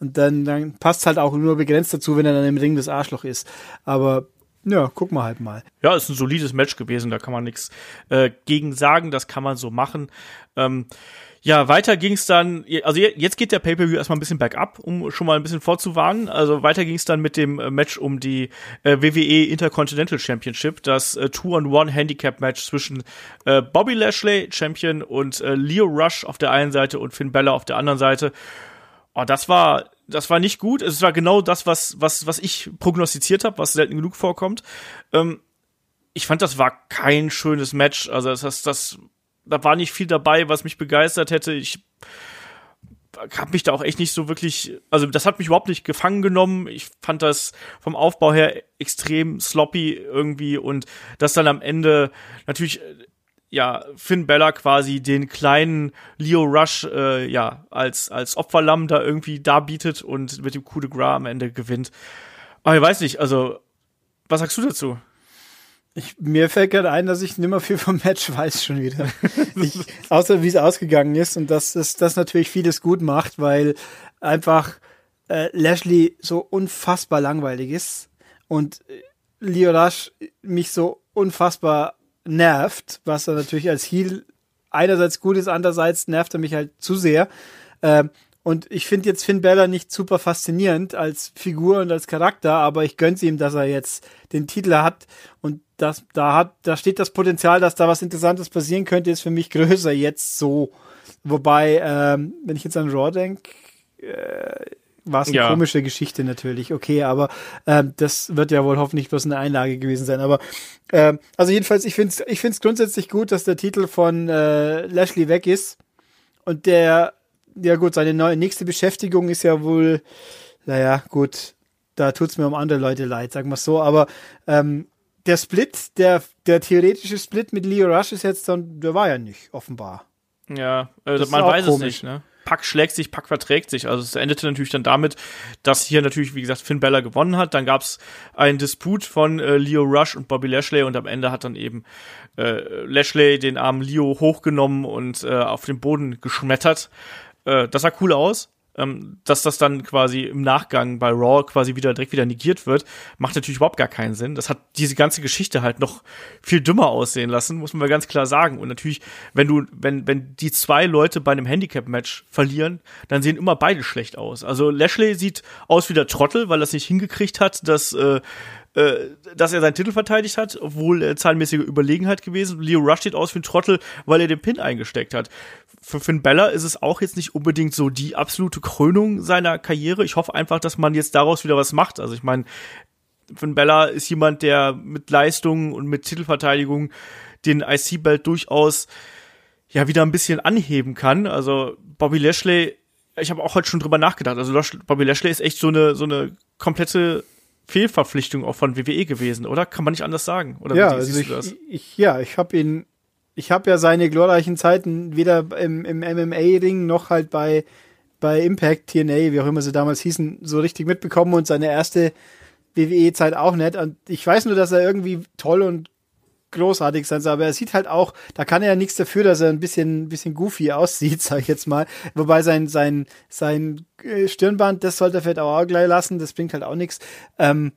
Und dann, dann passt halt auch nur begrenzt dazu, wenn er dann im Ring des Arschloch ist. Aber ja, guck mal halt mal. Ja, ist ein solides Match gewesen, da kann man nichts äh, gegen sagen, das kann man so machen. Ähm, ja, weiter ging es dann, also jetzt geht der Pay-Per-View erstmal ein bisschen bergab, um schon mal ein bisschen vorzuwarnen. Also weiter ging es dann mit dem äh, Match um die äh, WWE Intercontinental Championship, das äh, Two-on-One-Handicap-Match zwischen äh, Bobby Lashley, Champion, und äh, Leo Rush auf der einen Seite und Finn Bella auf der anderen Seite. Oh, das war, das war nicht gut. Es war genau das, was, was, was ich prognostiziert habe, was selten genug vorkommt. Ähm, ich fand, das war kein schönes Match. Also das, das, das, da war nicht viel dabei, was mich begeistert hätte. Ich habe mich da auch echt nicht so wirklich, also das hat mich überhaupt nicht gefangen genommen. Ich fand das vom Aufbau her extrem sloppy irgendwie und das dann am Ende natürlich ja, Finn Bella quasi den kleinen Leo Rush äh, ja als als Opferlamm da irgendwie darbietet und mit dem Coup de Gras am Ende gewinnt. Aber ich weiß nicht, also was sagst du dazu? Ich, mir fällt gerade ein, dass ich nimmer viel vom Match weiß schon wieder. ich, außer wie es ausgegangen ist und dass das, das natürlich vieles gut macht, weil einfach äh, Lashley so unfassbar langweilig ist und äh, Leo Rush mich so unfassbar nervt, was er natürlich als Heel einerseits gut ist, andererseits nervt er mich halt zu sehr. Ähm, und ich finde jetzt Finn Bella nicht super faszinierend als Figur und als Charakter, aber ich gönn's ihm, dass er jetzt den Titel hat und das, da hat, da steht das Potenzial, dass da was Interessantes passieren könnte, ist für mich größer jetzt so. Wobei, ähm, wenn ich jetzt an Raw denke, äh, war es eine ja. komische Geschichte natürlich, okay, aber ähm, das wird ja wohl hoffentlich bloß eine Einlage gewesen sein. Aber ähm, also jedenfalls, ich finde es ich find's grundsätzlich gut, dass der Titel von äh, Lashley weg ist und der ja gut, seine neue, nächste Beschäftigung ist ja wohl, naja, gut, da tut's mir um andere Leute leid, sagen wir so, aber ähm, der Split, der, der theoretische Split mit Leo Rush ist jetzt dann, der war ja nicht, offenbar. Ja, also man weiß komisch. es nicht, ne? Pack schlägt sich, Pack verträgt sich. Also es endete natürlich dann damit, dass hier natürlich, wie gesagt, Finn Bella gewonnen hat. Dann gab's einen Disput von äh, Leo Rush und Bobby Lashley und am Ende hat dann eben äh, Lashley den armen Leo hochgenommen und äh, auf den Boden geschmettert. Äh, das sah cool aus. Ähm, dass das dann quasi im Nachgang bei Raw quasi wieder direkt wieder negiert wird, macht natürlich überhaupt gar keinen Sinn. Das hat diese ganze Geschichte halt noch viel dümmer aussehen lassen, muss man mal ganz klar sagen. Und natürlich, wenn du, wenn, wenn die zwei Leute bei einem Handicap-Match verlieren, dann sehen immer beide schlecht aus. Also Lashley sieht aus wie der Trottel, weil er es nicht hingekriegt hat, dass äh, äh, dass er seinen Titel verteidigt hat, obwohl er zahlenmäßige Überlegenheit gewesen. Leo Rush steht aus wie ein Trottel, weil er den Pin eingesteckt hat. Für Finn Bella ist es auch jetzt nicht unbedingt so die absolute Krönung seiner Karriere. Ich hoffe einfach, dass man jetzt daraus wieder was macht. Also ich meine, Finn Bella ist jemand, der mit Leistungen und mit Titelverteidigung den IC-Belt durchaus ja wieder ein bisschen anheben kann. Also Bobby Lashley, ich habe auch heute schon drüber nachgedacht. Also Bobby Lashley ist echt so eine so eine komplette Fehlverpflichtung auch von WWE gewesen, oder? Kann man nicht anders sagen? Oder ja, also ich, ich, ja, ich habe ihn, ich habe ja seine glorreichen Zeiten weder im, im MMA-Ring noch halt bei, bei Impact, TNA, wie auch immer sie damals hießen, so richtig mitbekommen und seine erste WWE-Zeit auch nicht. Und ich weiß nur, dass er irgendwie toll und großartig sein soll, aber er sieht halt auch, da kann er ja nichts dafür, dass er ein bisschen, bisschen goofy aussieht, sag ich jetzt mal. Wobei sein, sein, sein äh, Stirnband, das sollte er vielleicht auch gleich lassen, das bringt halt auch nichts. Ähm,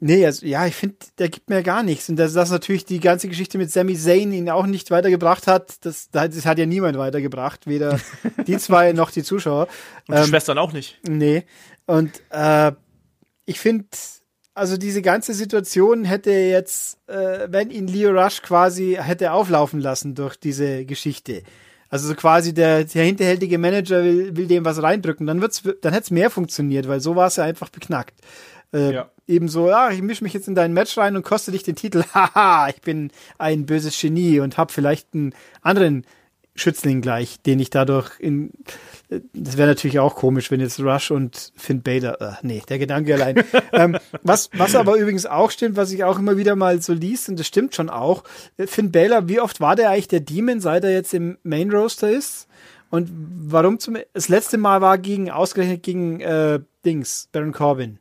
nee, also, ja, ich finde, der gibt mir gar nichts. Und dass das natürlich die ganze Geschichte mit Sami Zayn ihn auch nicht weitergebracht hat, das, das hat ja niemand weitergebracht, weder die zwei noch die Zuschauer. Und die ähm, Schwestern auch nicht. Nee. Und äh, ich finde, also diese ganze Situation hätte jetzt, äh, wenn ihn Leo Rush quasi hätte auflaufen lassen durch diese Geschichte. Also so quasi der, der hinterhältige Manager will, will dem was reindrücken, dann wird's, dann hätte es mehr funktioniert, weil so war es ja einfach beknackt. Äh, ja. Ebenso, ja, ich mische mich jetzt in dein Match rein und koste dich den Titel. Haha, ich bin ein böses Genie und habe vielleicht einen anderen Schützling gleich, den ich dadurch in. Das wäre natürlich auch komisch, wenn jetzt Rush und Finn Bader. Äh, nee, der Gedanke allein. ähm, was, was aber übrigens auch stimmt, was ich auch immer wieder mal so liest, und das stimmt schon auch. Äh, Finn Baylor, wie oft war der eigentlich der Demon, seit er jetzt im Main Roaster ist? Und warum zum. Das letzte Mal war gegen, ausgerechnet gegen äh, Dings, Baron Corbin.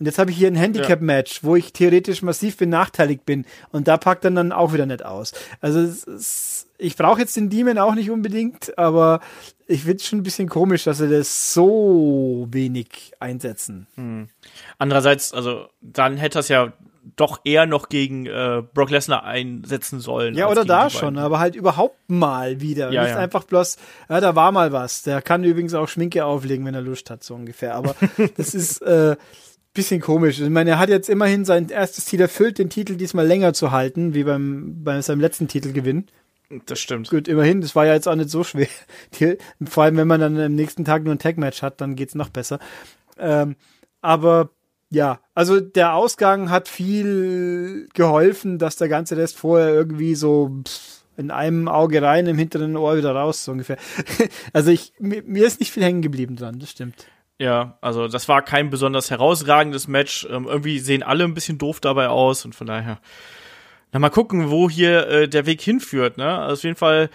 Und jetzt habe ich hier ein Handicap-Match, wo ich theoretisch massiv benachteiligt bin. Und da packt er dann auch wieder nicht aus. Also es, ich brauche jetzt den Demon auch nicht unbedingt, aber ich finde es schon ein bisschen komisch, dass sie das so wenig einsetzen. Hm. Andererseits, also dann hätte das ja doch eher noch gegen äh, Brock Lesnar einsetzen sollen. Ja, oder da schon, aber halt überhaupt mal wieder. Ja, Nicht ja. einfach bloß, ja, da war mal was. Der kann übrigens auch Schminke auflegen, wenn er Lust hat, so ungefähr. Aber das ist, äh, bisschen komisch. Ich meine, er hat jetzt immerhin sein erstes Ziel erfüllt, den Titel diesmal länger zu halten, wie beim, bei seinem letzten Titelgewinn. Das stimmt. Gut, immerhin, das war ja jetzt auch nicht so schwer. Die, vor allem, wenn man dann am nächsten Tag nur ein Tag-Match hat, dann geht's noch besser. Ähm, aber ja, also der Ausgang hat viel geholfen, dass der ganze Rest vorher irgendwie so in einem Auge rein, im hinteren Ohr wieder raus, so ungefähr. also ich, mir, mir ist nicht viel hängen geblieben dran, das stimmt. Ja, also das war kein besonders herausragendes Match. Ähm, irgendwie sehen alle ein bisschen doof dabei aus und von daher. Na, mal gucken, wo hier äh, der Weg hinführt, ne? Also auf jeden Fall,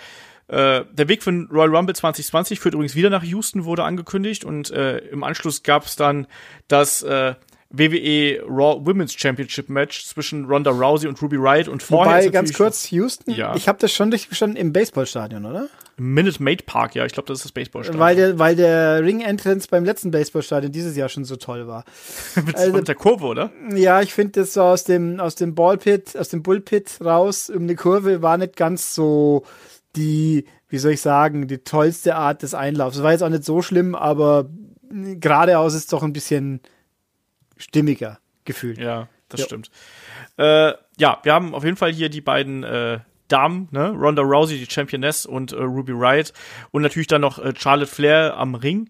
äh, der Weg von Royal Rumble 2020 führt übrigens wieder nach Houston, wurde angekündigt und äh, im Anschluss gab es dann das äh, WWE Raw Women's Championship Match zwischen Ronda Rousey und Ruby Riott und vorher Wobei, ganz kurz, Houston, Ja. ich habe das schon richtig verstanden, im Baseballstadion, oder? Minute Maid Park, ja, ich glaube, das ist das Baseballstadion. Weil der, weil der Ring-Entrance beim letzten Baseballstadion dieses Jahr schon so toll war. mit, also- mit der Kurve, oder? Ja, ich finde das so aus dem, aus dem Ballpit, aus dem Bullpit raus, um eine Kurve war nicht ganz so die, wie soll ich sagen, die tollste Art des Einlaufs. Es war jetzt auch nicht so schlimm, aber geradeaus ist doch ein bisschen stimmiger gefühlt. Ja, das Ja. stimmt. Äh, ja, wir haben auf jeden Fall hier die beiden äh, Damen, ne? Ronda Rousey, die Championess und äh, Ruby Riott und natürlich dann noch äh, Charlotte Flair am Ring.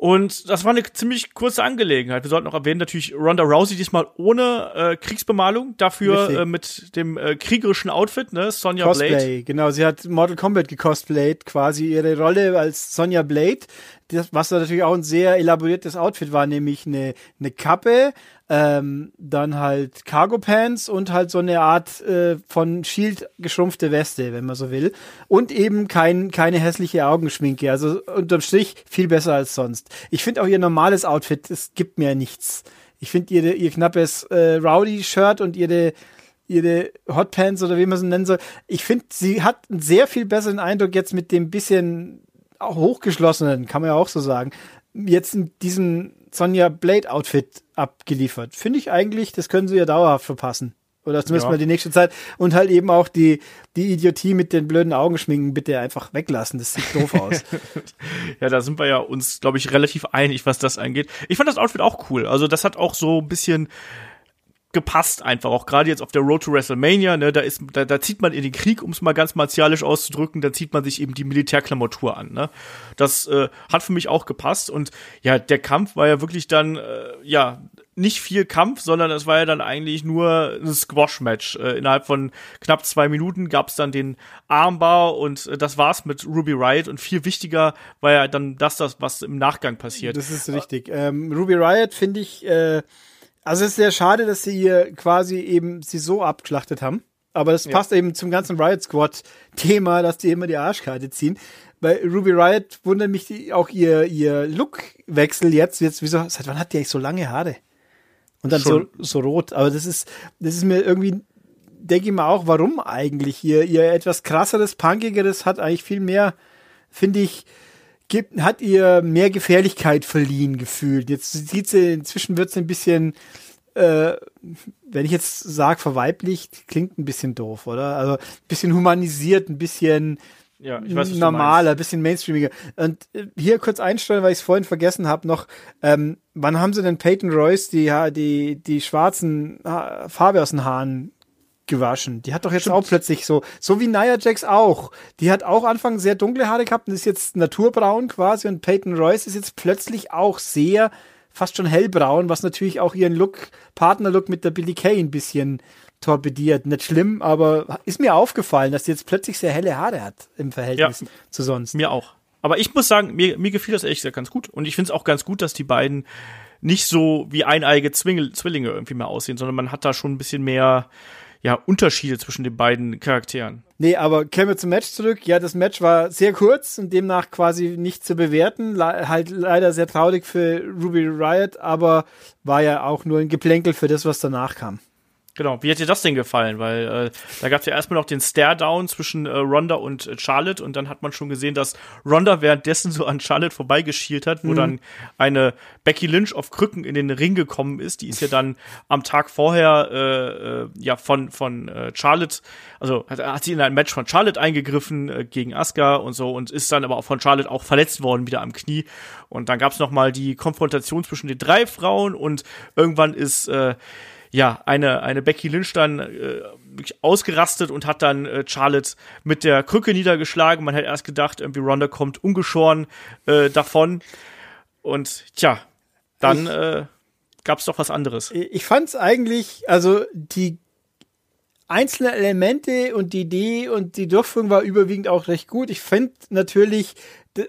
Und das war eine ziemlich kurze Angelegenheit. Wir sollten noch erwähnen, natürlich Ronda Rousey diesmal ohne äh, Kriegsbemalung, dafür äh, mit dem äh, kriegerischen Outfit, ne? Sonja Blade. Cosplay, genau. Sie hat Mortal Kombat gecosplayt, quasi ihre Rolle als Sonja Blade, das, was natürlich auch ein sehr elaboriertes Outfit war, nämlich eine, eine Kappe, ähm, dann halt Cargo Pants und halt so eine Art äh, von Shield geschrumpfte Weste, wenn man so will. Und eben kein, keine hässliche Augenschminke. Also unterm Strich viel besser als sonst. Ich finde auch ihr normales Outfit, es gibt mir nichts. Ich finde ihre, ihr knappes äh, Rowdy-Shirt und ihre ihre Hotpants oder wie man sie nennen soll. Ich finde, sie hat einen sehr viel besseren Eindruck jetzt mit dem bisschen hochgeschlossenen, kann man ja auch so sagen, jetzt in diesem Sonja Blade Outfit abgeliefert. Finde ich eigentlich, das können sie ja dauerhaft verpassen. Oder zumindest Ja. mal die nächste Zeit. Und halt eben auch die, die Idiotie mit den blöden Augenschminken bitte einfach weglassen. Das sieht doof aus. Ja, da sind wir ja uns, glaube ich, relativ einig, was das angeht. Ich fand das Outfit auch cool. Also das hat auch so ein bisschen gepasst einfach, auch gerade jetzt auf der Road to WrestleMania, ne, da ist, da, da zieht man in den Krieg, um es mal ganz martialisch auszudrücken, da zieht man sich eben die Militärklamotur an, ne. Das äh, hat für mich auch gepasst und ja, der Kampf war ja wirklich dann, äh, ja, nicht viel Kampf, sondern es war ja dann eigentlich nur ein Squash-Match. Äh, innerhalb von knapp zwei Minuten gab es dann den Armbar und äh, das war's mit Ruby Riot und viel wichtiger war ja dann das, das was im Nachgang passiert. Das ist richtig. Ähm, Ruby Riot finde ich, äh, also es ist sehr schade, dass sie ihr quasi eben sie so abgeschlachtet haben. Aber das passt eben zum ganzen Riot Squad Thema, dass die immer die Arschkarte ziehen. Bei Ruby Riot wundert mich die, auch ihr, ihr Lookwechsel jetzt. Jetzt, wieso, seit wann hat die eigentlich so lange Haare? Und dann so, so rot. Aber das ist, das ist mir irgendwie, denke ich mal auch, warum eigentlich? Ihr, ihr etwas krasseres, punkigeres hat eigentlich viel mehr, finde ich, gibt, hat ihr mehr Gefährlichkeit verliehen gefühlt. Jetzt sieht sie, inzwischen wird sie ein bisschen, äh, wenn ich jetzt sage verweiblicht, klingt ein bisschen doof, oder? Also ein bisschen humanisiert, ein bisschen ja, ich weiß, normaler, ein bisschen mainstreamiger. Und äh, hier kurz einstellen, weil ich es vorhin vergessen habe, noch, ähm, wann haben sie denn Peyton Royce die, die, die schwarzen Farbe aus den Haaren gewaschen? Die hat doch jetzt auch plötzlich so, so wie Nia Jax auch. Die hat auch Anfang sehr dunkle Haare gehabt und ist jetzt naturbraun quasi und Peyton Royce ist jetzt plötzlich auch sehr fast schon hellbraun, was natürlich auch ihren Look, Partnerlook mit der Billie Kay ein bisschen torpediert. Nicht schlimm, aber ist mir aufgefallen, dass sie jetzt plötzlich sehr helle Haare hat im Verhältnis zu sonst. Mir auch. Aber ich muss sagen, mir, mir gefiel das ehrlich gesagt ganz gut. Und ich finde es auch ganz gut, dass die beiden nicht so wie eineige Zwingel, Zwillinge irgendwie mehr aussehen, sondern man hat da schon ein bisschen mehr ja, Unterschiede zwischen den beiden Charakteren. Nee, aber kämen wir zum Match zurück. Ja, das Match war sehr kurz und demnach quasi nicht zu bewerten. Le halt leider sehr traurig für Ruby Riot, aber war ja auch nur ein Geplänkel für das, was danach kam. Genau, wie hat dir das denn gefallen? Weil äh, da gab es ja erstmal noch den Stare-Down zwischen äh, Ronda und äh, Charlotte und dann hat man schon gesehen, dass Ronda währenddessen so an Charlotte vorbeigeschielt hat, wo dann eine Becky Lynch auf Krücken in den Ring gekommen ist. Die ist ja dann am Tag vorher äh, äh, ja von von äh, Charlotte, also hat, hat sie in ein Match von Charlotte eingegriffen äh, gegen Asuka und so und ist dann aber auch von Charlotte auch verletzt worden wieder am Knie. Und dann gab es noch mal die Konfrontation zwischen den drei Frauen und irgendwann ist äh, ja, eine, eine Becky Lynch dann äh, ausgerastet und hat dann äh, Charlotte mit der Krücke niedergeschlagen. Man hätte erst gedacht, irgendwie Ronda kommt ungeschoren äh, davon. Und tja, dann äh, gab es doch was anderes. Ich fand's eigentlich, also die einzelne Elemente und die Idee und die Durchführung war überwiegend auch recht gut. Ich finde natürlich,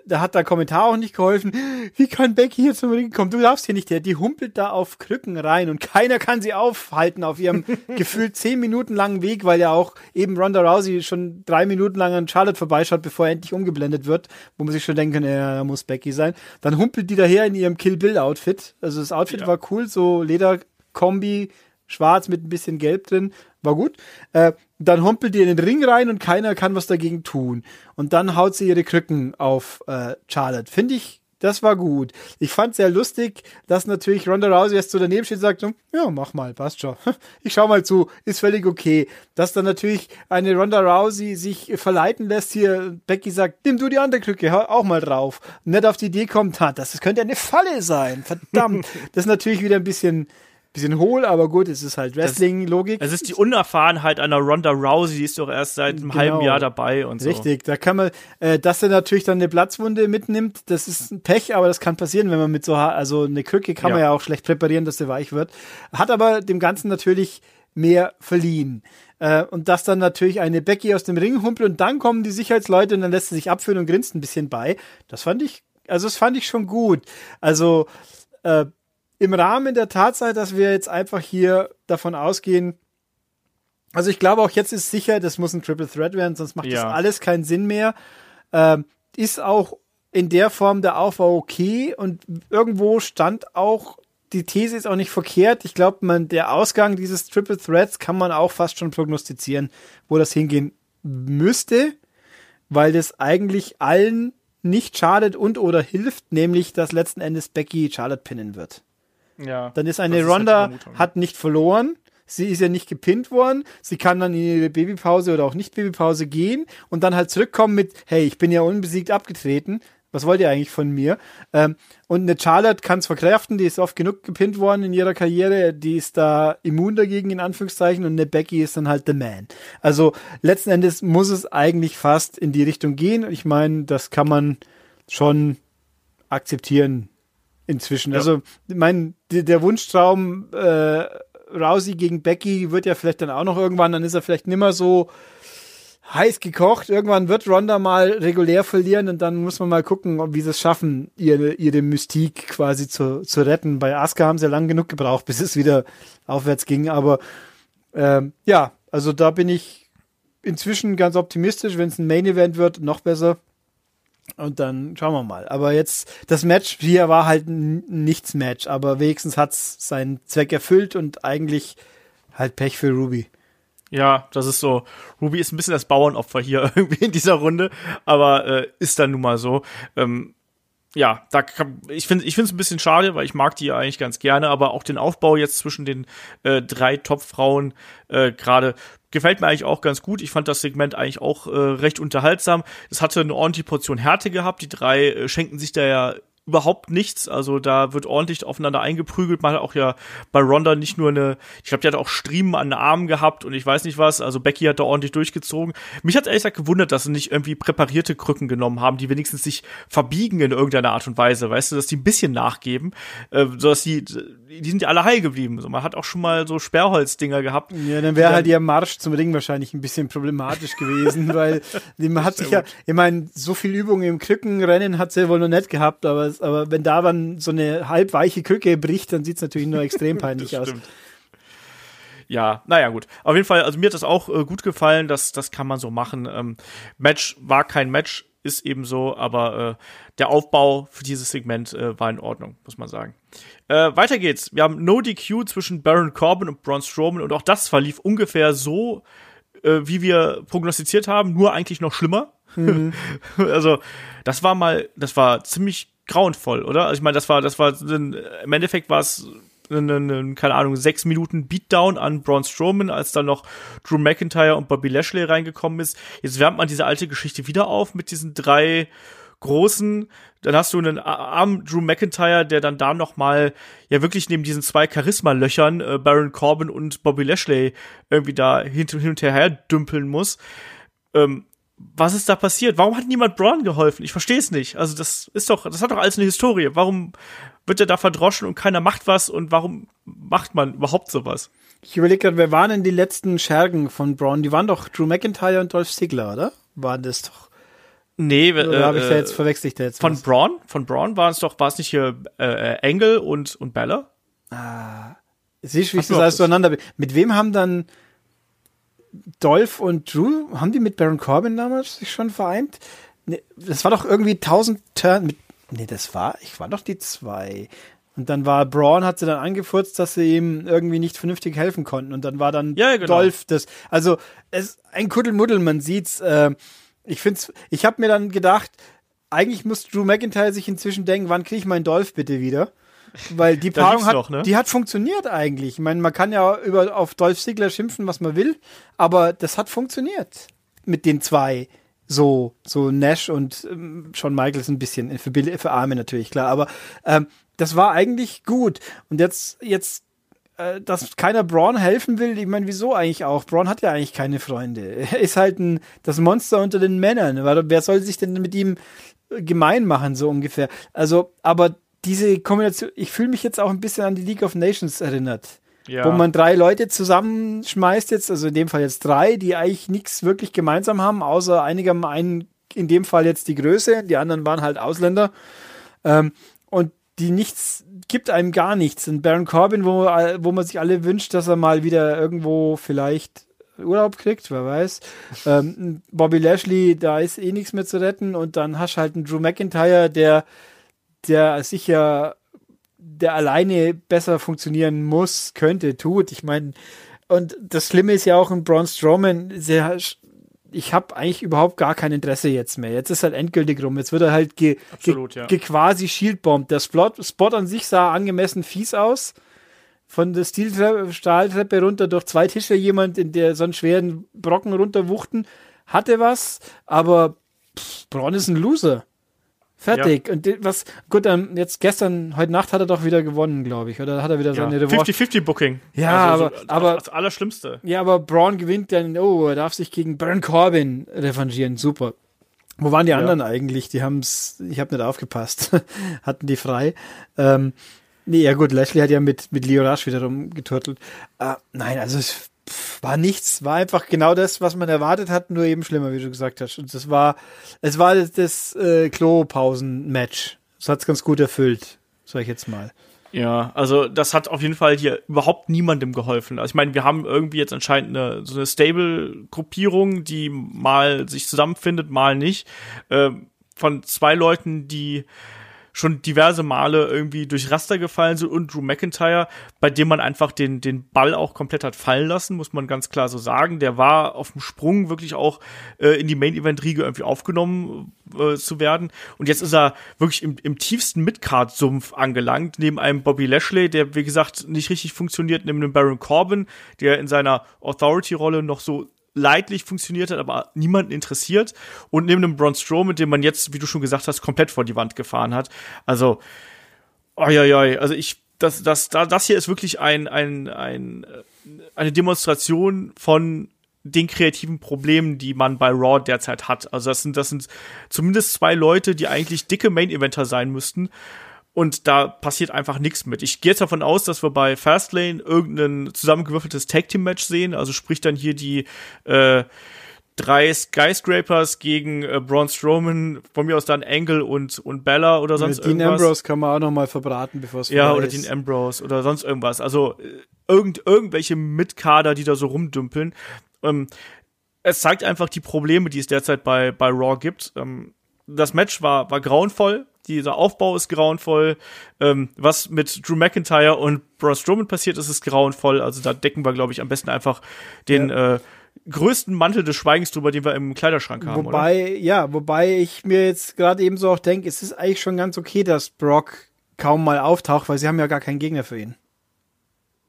da hat der Kommentar auch nicht geholfen. Wie kann Becky hier zum Ring kommen? Du darfst hier nicht her. Die humpelt da auf Krücken rein und keiner kann sie aufhalten auf ihrem gefühlt zehn Minuten langen Weg, weil ja auch eben Ronda Rousey schon drei Minuten lang an Charlotte vorbeischaut, bevor er endlich umgeblendet wird, wo man sich schon denken, ja, da muss Becky sein. Dann humpelt die daher in ihrem Kill Bill Outfit. Also das Outfit ja. war cool, so Lederkombi, schwarz mit ein bisschen gelb drin, war gut. Äh, dann humpelt die in den Ring rein und keiner kann was dagegen tun. Und dann haut sie ihre Krücken auf äh, Charlotte. Finde ich, das war gut. Ich fand sehr lustig, dass natürlich Ronda Rousey erst so daneben steht und sagt, ja, mach mal, passt schon. Ich schau mal zu, ist völlig okay. Dass dann natürlich eine Ronda Rousey sich verleiten lässt, hier Becky sagt, nimm du die andere Krücke, hau auch mal drauf. Und nicht auf die Idee kommt, das könnte eine Falle sein. Verdammt. das ist natürlich wieder ein bisschen bisschen hohl, aber gut, es ist halt Wrestling-Logik. Es ist die Unerfahrenheit einer Ronda Rousey, die ist doch erst seit einem genau. halben Jahr dabei und so. Richtig, da kann man, äh, dass er natürlich dann eine Platzwunde mitnimmt, das ist ein Pech, aber das kann passieren, wenn man mit so, also eine Krücke kann ja. man ja auch schlecht präparieren, dass sie weich wird. Hat aber dem Ganzen natürlich mehr verliehen. Äh, und dass dann natürlich eine Becky aus dem Ring humpelt und dann kommen die Sicherheitsleute und dann lässt sie sich abführen und grinst ein bisschen bei. Das fand ich, also das fand ich schon gut. Also, äh, im Rahmen der Tatsache, dass wir jetzt einfach hier davon ausgehen, also ich glaube auch jetzt ist sicher, das muss ein Triple Threat werden, sonst macht ja. das alles keinen Sinn mehr. Ähm, ist auch in der Form der Aufbau okay und irgendwo stand auch die These ist auch nicht verkehrt. Ich glaube, man der Ausgang dieses Triple Threats kann man auch fast schon prognostizieren, wo das hingehen müsste, weil das eigentlich allen nicht schadet und oder hilft, nämlich dass letzten Endes Becky Charlotte pinnen wird. Ja. Dann ist eine ist Ronda, halt hat nicht verloren. Sie ist ja nicht gepinnt worden. Sie kann dann in ihre Babypause oder auch nicht Babypause gehen und dann halt zurückkommen mit, hey, ich bin ja unbesiegt abgetreten. Was wollt ihr eigentlich von mir? Ähm, und eine Charlotte kann es verkräften, die ist oft genug gepinnt worden in ihrer Karriere, die ist da immun dagegen, in Anführungszeichen, und eine Becky ist dann halt the man. Also letzten Endes muss es eigentlich fast in die Richtung gehen. Ich meine, das kann man schon akzeptieren, inzwischen. Ja. Also, mein, der Wunschtraum äh, Rousey gegen Becky wird ja vielleicht dann auch noch irgendwann, dann ist er vielleicht nimmer so heiß gekocht. Irgendwann wird Ronda mal regulär verlieren und dann muss man mal gucken, wie sie es schaffen, ihre, ihre Mystik quasi zu, zu retten. Bei Asuka haben sie ja lang genug gebraucht, bis es wieder aufwärts ging. Aber ähm, ja, also da bin ich inzwischen ganz optimistisch. Wenn es ein Main Event wird, noch besser. Und dann schauen wir mal. Aber jetzt, das Match hier war halt Nichts-Match, aber wenigstens hat's seinen Zweck erfüllt und eigentlich halt Pech für Ruby. Ja, das ist so. Ruby ist ein bisschen das Bauernopfer hier irgendwie in dieser Runde, aber äh, ist dann nun mal so. Ähm, ja, da kann, ich finde ich finde es ein bisschen schade, weil ich mag die ja eigentlich ganz gerne, aber auch den Aufbau jetzt zwischen den äh, drei Top-Frauen äh, gerade gefällt mir eigentlich auch ganz gut. Ich fand das Segment eigentlich auch äh, recht unterhaltsam. Es hatte eine ordentliche Portion Härte gehabt. Die drei äh, schenken sich da ja überhaupt nichts. Also da wird ordentlich aufeinander eingeprügelt. Man hat auch ja bei Ronda nicht nur eine, ich glaube, die hat auch Striemen an den Armen gehabt und ich weiß nicht was. Also Becky hat da ordentlich durchgezogen. Mich hat ehrlich gesagt gewundert, dass sie nicht irgendwie präparierte Krücken genommen haben, die wenigstens sich verbiegen in irgendeiner Art und Weise. Weißt du, dass die ein bisschen nachgeben, äh, sodass die, die sind ja alle heil geblieben. So, man hat auch schon mal so Sperrholzdinger gehabt. Ja, dann wäre halt ihr Marsch zum Ring wahrscheinlich ein bisschen problematisch gewesen, weil man hat sich ja, ich meine, so viel Übung im Krückenrennen hat sie wohl noch nicht gehabt, aber aber wenn da dann so eine halbweiche Krücke bricht, dann sieht es natürlich nur extrem peinlich aus. Ja, naja, gut. Auf jeden Fall, also mir hat das auch äh, gut gefallen, das, das kann man so machen. Ähm, Match war kein Match, ist eben so, aber äh, der Aufbau für dieses Segment äh, war in Ordnung, muss man sagen. Äh, weiter geht's. Wir haben No DQ zwischen Baron Corbin und Braun Strowman und auch das verlief ungefähr so, äh, wie wir prognostiziert haben, nur eigentlich noch schlimmer. Mhm. also, das war mal, das war ziemlich grauenvoll, oder? Also ich meine, das war, das war, im Endeffekt war es eine, keine Ahnung, sechs Minuten Beatdown an Braun Strowman, als dann noch Drew McIntyre und Bobby Lashley reingekommen ist. Jetzt wärmt man diese alte Geschichte wieder auf mit diesen drei großen. Dann hast du einen armen Drew McIntyre, der dann da noch mal ja wirklich neben diesen zwei Charisma-Löchern äh, Baron Corbin und Bobby Lashley irgendwie da hin, hin und her dümpeln muss. Ähm, was ist da passiert? Warum hat niemand Braun geholfen? Ich verstehe es nicht. Also das ist doch, das hat doch alles eine Historie. Warum wird er da verdroschen und keiner macht was und warum macht man überhaupt sowas? Ich überlege gerade, wer waren denn die letzten Schergen von Braun? Die waren doch Drew McIntyre und Dolph Ziggler, oder? Waren das doch. Nee, Oder äh, habe ich da äh, jetzt verwechselt ich da jetzt von was? Braun, von Braun war es doch, war es nicht hier äh, äh, Angle und und Bella? Siehst du, wie ich das alles bin? Mit wem haben dann Dolph und Drew, haben die mit Baron Corbin damals sich schon vereint? Nee, das war doch irgendwie 1000 Turn mit, nee, das war, ich war doch die zwei. Und dann war Braun, hat sie dann angefurzt, dass sie ihm irgendwie nicht vernünftig helfen konnten. Und dann war dann Ja, genau. Dolph das. Also, es ein Kuddelmuddel, man sieht's. Äh, ich find's, ich habe mir dann gedacht, eigentlich muss Drew McIntyre sich inzwischen denken, wann kriege ich meinen Dolph bitte wieder? Weil die Paarung hat, noch, ne? die hat funktioniert eigentlich. Ich meine, man kann ja über, auf Dolph Ziggler schimpfen, was man will, aber das hat funktioniert mit den zwei. So, so Nash und ähm, Shawn Michaels ein bisschen, für, Bill- für Arme natürlich, klar, aber ähm, das war eigentlich gut. Und jetzt, jetzt, äh, dass keiner Braun helfen will, ich meine, wieso eigentlich auch? Braun hat ja eigentlich keine Freunde. Er ist halt ein, das Monster unter den Männern. Wer soll sich denn mit ihm äh, gemein machen, so ungefähr? Also, aber diese Kombination, ich fühle mich jetzt auch ein bisschen an die League of Nations erinnert. Ja. Wo man drei Leute zusammenschmeißt jetzt, also in dem Fall jetzt drei, die eigentlich nichts wirklich gemeinsam haben, außer einigem einen, in dem Fall jetzt die Größe, die anderen waren halt Ausländer. Ähm, und die nichts, gibt einem gar nichts. Und Baron Corbin, wo, wo man sich alle wünscht, dass er mal wieder irgendwo vielleicht Urlaub kriegt, wer weiß. Ähm, Bobby Lashley, da ist eh nichts mehr zu retten. Und dann hast du halt einen Drew McIntyre, der, der sicher, der alleine besser funktionieren muss, könnte, tut. Ich meine, und das Schlimme ist ja auch in Braun Strowman, sehr, ich habe eigentlich überhaupt gar kein Interesse jetzt mehr. Jetzt ist halt endgültig rum. Jetzt wird er halt ge, Absolut, ge, ja. ge quasi shieldbombt. Der Spot, Spot an sich sah angemessen fies aus. Von der Stahltreppe runter durch zwei Tische jemand in der so einen schweren Brocken runterwuchten. Hatte was, aber pff, Braun ist ein Loser. Fertig. Und die- was, gut, dann jetzt gestern, heute Nacht hat er doch wieder gewonnen, glaube ich. Oder hat er wieder ja. seine Revanche? 50-50 Booking. Ja, also, aber- so, aber- das Allerschlimmste. Ja, aber Braun gewinnt dann, oh, er darf sich gegen Baron Corbin revanchieren. Super. Wo waren die anderen eigentlich? Die haben's, ich habe nicht aufgepasst. Hatten die frei. Ähm, nee, ja gut, Lashley hat ja mit, mit Leo Rush wieder rumgeturtelt. Äh, nein, also es war nichts. War einfach genau das, was man erwartet hat, nur eben schlimmer, wie du gesagt hast. Und das war, es war das, das äh, Klo-Pausen-Match. Das hat's ganz gut erfüllt, sag ich jetzt mal. Ja, also das hat auf jeden Fall hier überhaupt niemandem geholfen. Also ich meine, wir haben irgendwie jetzt anscheinend eine, so eine Stable-Gruppierung, die mal sich zusammenfindet, mal nicht. Ähm, von zwei Leuten, die schon diverse Male irgendwie durch Raster gefallen sind und Drew McIntyre, bei dem man einfach den, den Ball auch komplett hat fallen lassen, muss man ganz klar so sagen. Der war auf dem Sprung wirklich auch äh, in die Main-Event-Riege irgendwie aufgenommen äh, zu werden. Und jetzt ist er wirklich im, im tiefsten Midcard-Sumpf angelangt, neben einem Bobby Lashley, der, wie gesagt, nicht richtig funktioniert, neben einem Baron Corbin, der in seiner Authority-Rolle noch so leidlich funktioniert hat, aber niemanden interessiert. Und neben einem Braun Strowman, den man jetzt, wie du schon gesagt hast, komplett vor die Wand gefahren hat. Also, oi, oi, oi. also ich, das, das, da- das hier ist wirklich ein, ein, ein, äh, eine Demonstration von den kreativen Problemen, die man bei Raw derzeit hat. Also das sind, das sind zumindest zwei Leute, die eigentlich dicke Main-Eventer sein müssten. Und da passiert einfach nichts mit. Ich gehe jetzt davon aus, dass wir bei Fastlane irgendein zusammengewürfeltes Tag-Team-Match sehen. Also sprich dann hier die äh, drei Skyscrapers gegen äh, Braun Strowman, von mir aus dann Angle und, und Bella oder sonst Dean irgendwas. Ambrose kann man auch noch mal verbraten, bevor es Ja, oder ist. Dean Ambrose oder sonst irgendwas. Also äh, irgend, irgendwelche Mitkader, die da so rumdümpeln. Ähm, es zeigt einfach die Probleme, die es derzeit bei, bei Raw gibt. Ähm, das Match war, war grauenvoll. Dieser Aufbau ist grauenvoll. Ähm, was mit Drew McIntyre und Braun Strowman passiert ist, ist grauenvoll. Also da decken wir, glaube ich, am besten einfach den äh, größten Mantel des Schweigens drüber, den wir im Kleiderschrank haben, oder? Wobei, ja, wobei ich mir jetzt gerade eben so auch denke, es ist eigentlich schon ganz okay, dass Brock kaum mal auftaucht, weil sie haben ja gar keinen Gegner für ihn.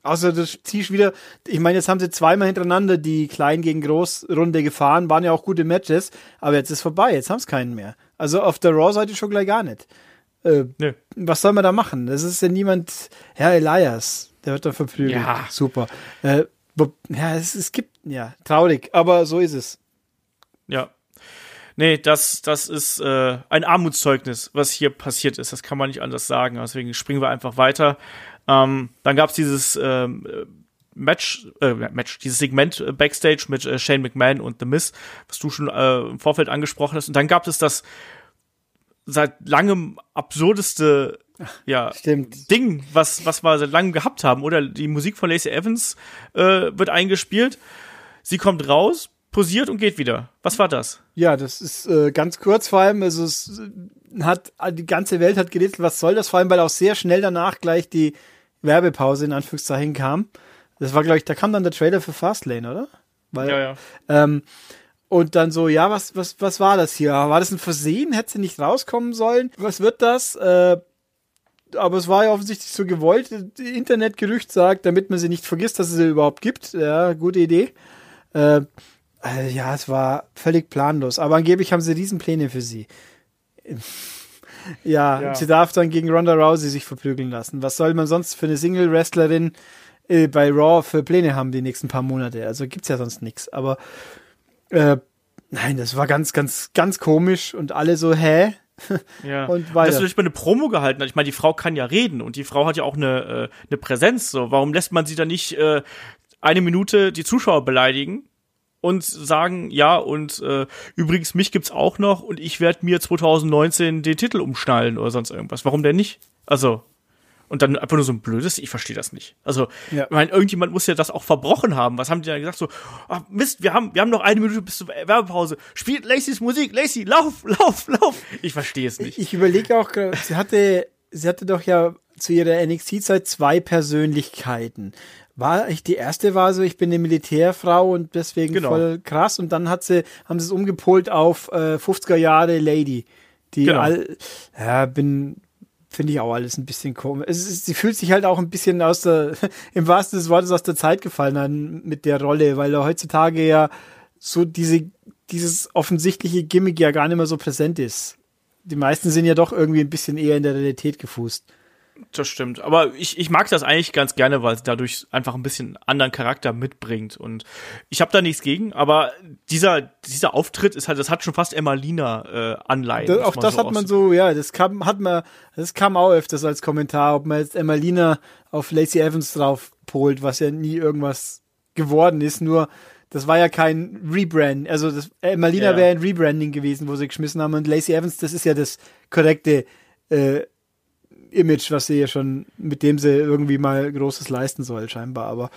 Außer du ziehst wieder, ich meine, jetzt haben sie zweimal hintereinander die Klein gegen Groß Runde gefahren, waren ja auch gute Matches, aber jetzt ist vorbei, jetzt haben sie keinen mehr. Also auf der Raw-Seite schon gleich gar nicht. Äh, Nö. was soll man da machen? Das ist ja niemand, Herr Elias, der wird da verprügelt. Ja. Super. Äh, ja, es, es gibt, ja, traurig, aber so ist es. Ja. Nee, das, das ist äh, ein Armutszeugnis, was hier passiert ist. Das kann man nicht anders sagen. Deswegen springen wir einfach weiter. Ähm, dann gab's dieses ähm, Match, äh, Match, dieses Segment äh, Backstage mit äh, Shane McMahon und The Miz, was du schon äh, im Vorfeld angesprochen hast. Und dann gab es das seit langem absurdeste ja, Stimmt. Ding, was, was wir seit langem gehabt haben. Oder die Musik von Lacey Evans äh, wird eingespielt. Sie kommt raus, posiert und geht wieder. Was war das? Ja, das ist äh, ganz kurz vor allem, also es hat die ganze Welt hat gerätselt, was soll das? Vor allem, weil auch sehr schnell danach gleich die Werbepause in Anführungszeichen kam. Das war, glaube ich, da kam dann der Trailer für Fastlane, oder? Weil, Ja, ja. Ähm, und dann so, ja, was, was, was war das hier? War das ein Versehen? Hätte sie nicht rauskommen sollen? Was wird das? Äh, aber es war ja offensichtlich so gewollt. Internetgerücht sagt, damit man sie nicht vergisst, dass es sie überhaupt gibt. Ja, gute Idee. Äh, äh, ja, es war völlig planlos. Aber angeblich haben sie Riesenpläne für sie. ja, Ja. sie darf dann gegen Ronda Rousey sich verprügeln lassen. Was soll man sonst für eine Single-Wrestlerin äh, bei Raw für Pläne haben die nächsten paar Monate? Also gibt's ja sonst nichts. Aber äh, nein, das war ganz, ganz, ganz komisch und alle so, hä? Ja. Und weiter. Dass du durch mal eine Promo gehalten hat. Ich meine, die Frau kann ja reden und die Frau hat ja auch eine, äh, eine Präsenz. So, warum lässt man sie dann nicht äh, eine Minute die Zuschauer beleidigen und sagen, ja, und äh, übrigens, mich gibt's auch noch und ich werde mir 2019 den Titel umschnallen oder sonst irgendwas. Warum denn nicht? Also. Und dann einfach nur so ein blödes, ich verstehe das nicht. Also, Ja. ich meine, irgendjemand muss ja das auch verbrochen haben. Was haben die dann gesagt? So, ach Mist, wir haben, wir haben noch eine Minute bis zur Werbepause. Spielt Lacey's Musik, Lacey, lauf, lauf, lauf. Ich verstehe es nicht. Ich überlege auch, gerade, sie hatte, sie hatte doch ja zu ihrer NXT-Zeit zwei Persönlichkeiten. War ich die erste war so, ich bin eine Militärfrau und deswegen Genau. voll krass. Und dann hat sie, haben sie es umgepolt auf äh, 50er Jahre Lady. Die Genau. all, ja, bin, finde ich auch alles ein bisschen komisch. Ist, sie fühlt sich halt auch ein bisschen aus der, im wahrsten des Wortes aus der Zeit gefallen an, mit der Rolle, weil er heutzutage ja so diese, dieses offensichtliche Gimmick ja gar nicht mehr so präsent ist. Die meisten sind ja doch irgendwie ein bisschen eher in der Realität gefußt. Das stimmt. Aber ich, ich mag das eigentlich ganz gerne, weil es dadurch einfach ein bisschen anderen Charakter mitbringt. Und ich habe da nichts gegen, aber dieser, dieser Auftritt ist halt, das hat schon fast Emmalina äh, Anleihen. Das, auch das hat man so, ja, das kam, hat man, das kam auch öfters als Kommentar, ob man jetzt Emmalina auf Lacey Evans drauf polt, was ja nie irgendwas geworden ist, nur das war ja kein Rebrand, also das Emmalina Ja. wäre ein Rebranding gewesen, wo sie geschmissen haben und Lacey Evans, das ist ja das korrekte äh, Image, was sie ja schon, mit dem sie irgendwie mal Großes leisten soll, scheinbar, aber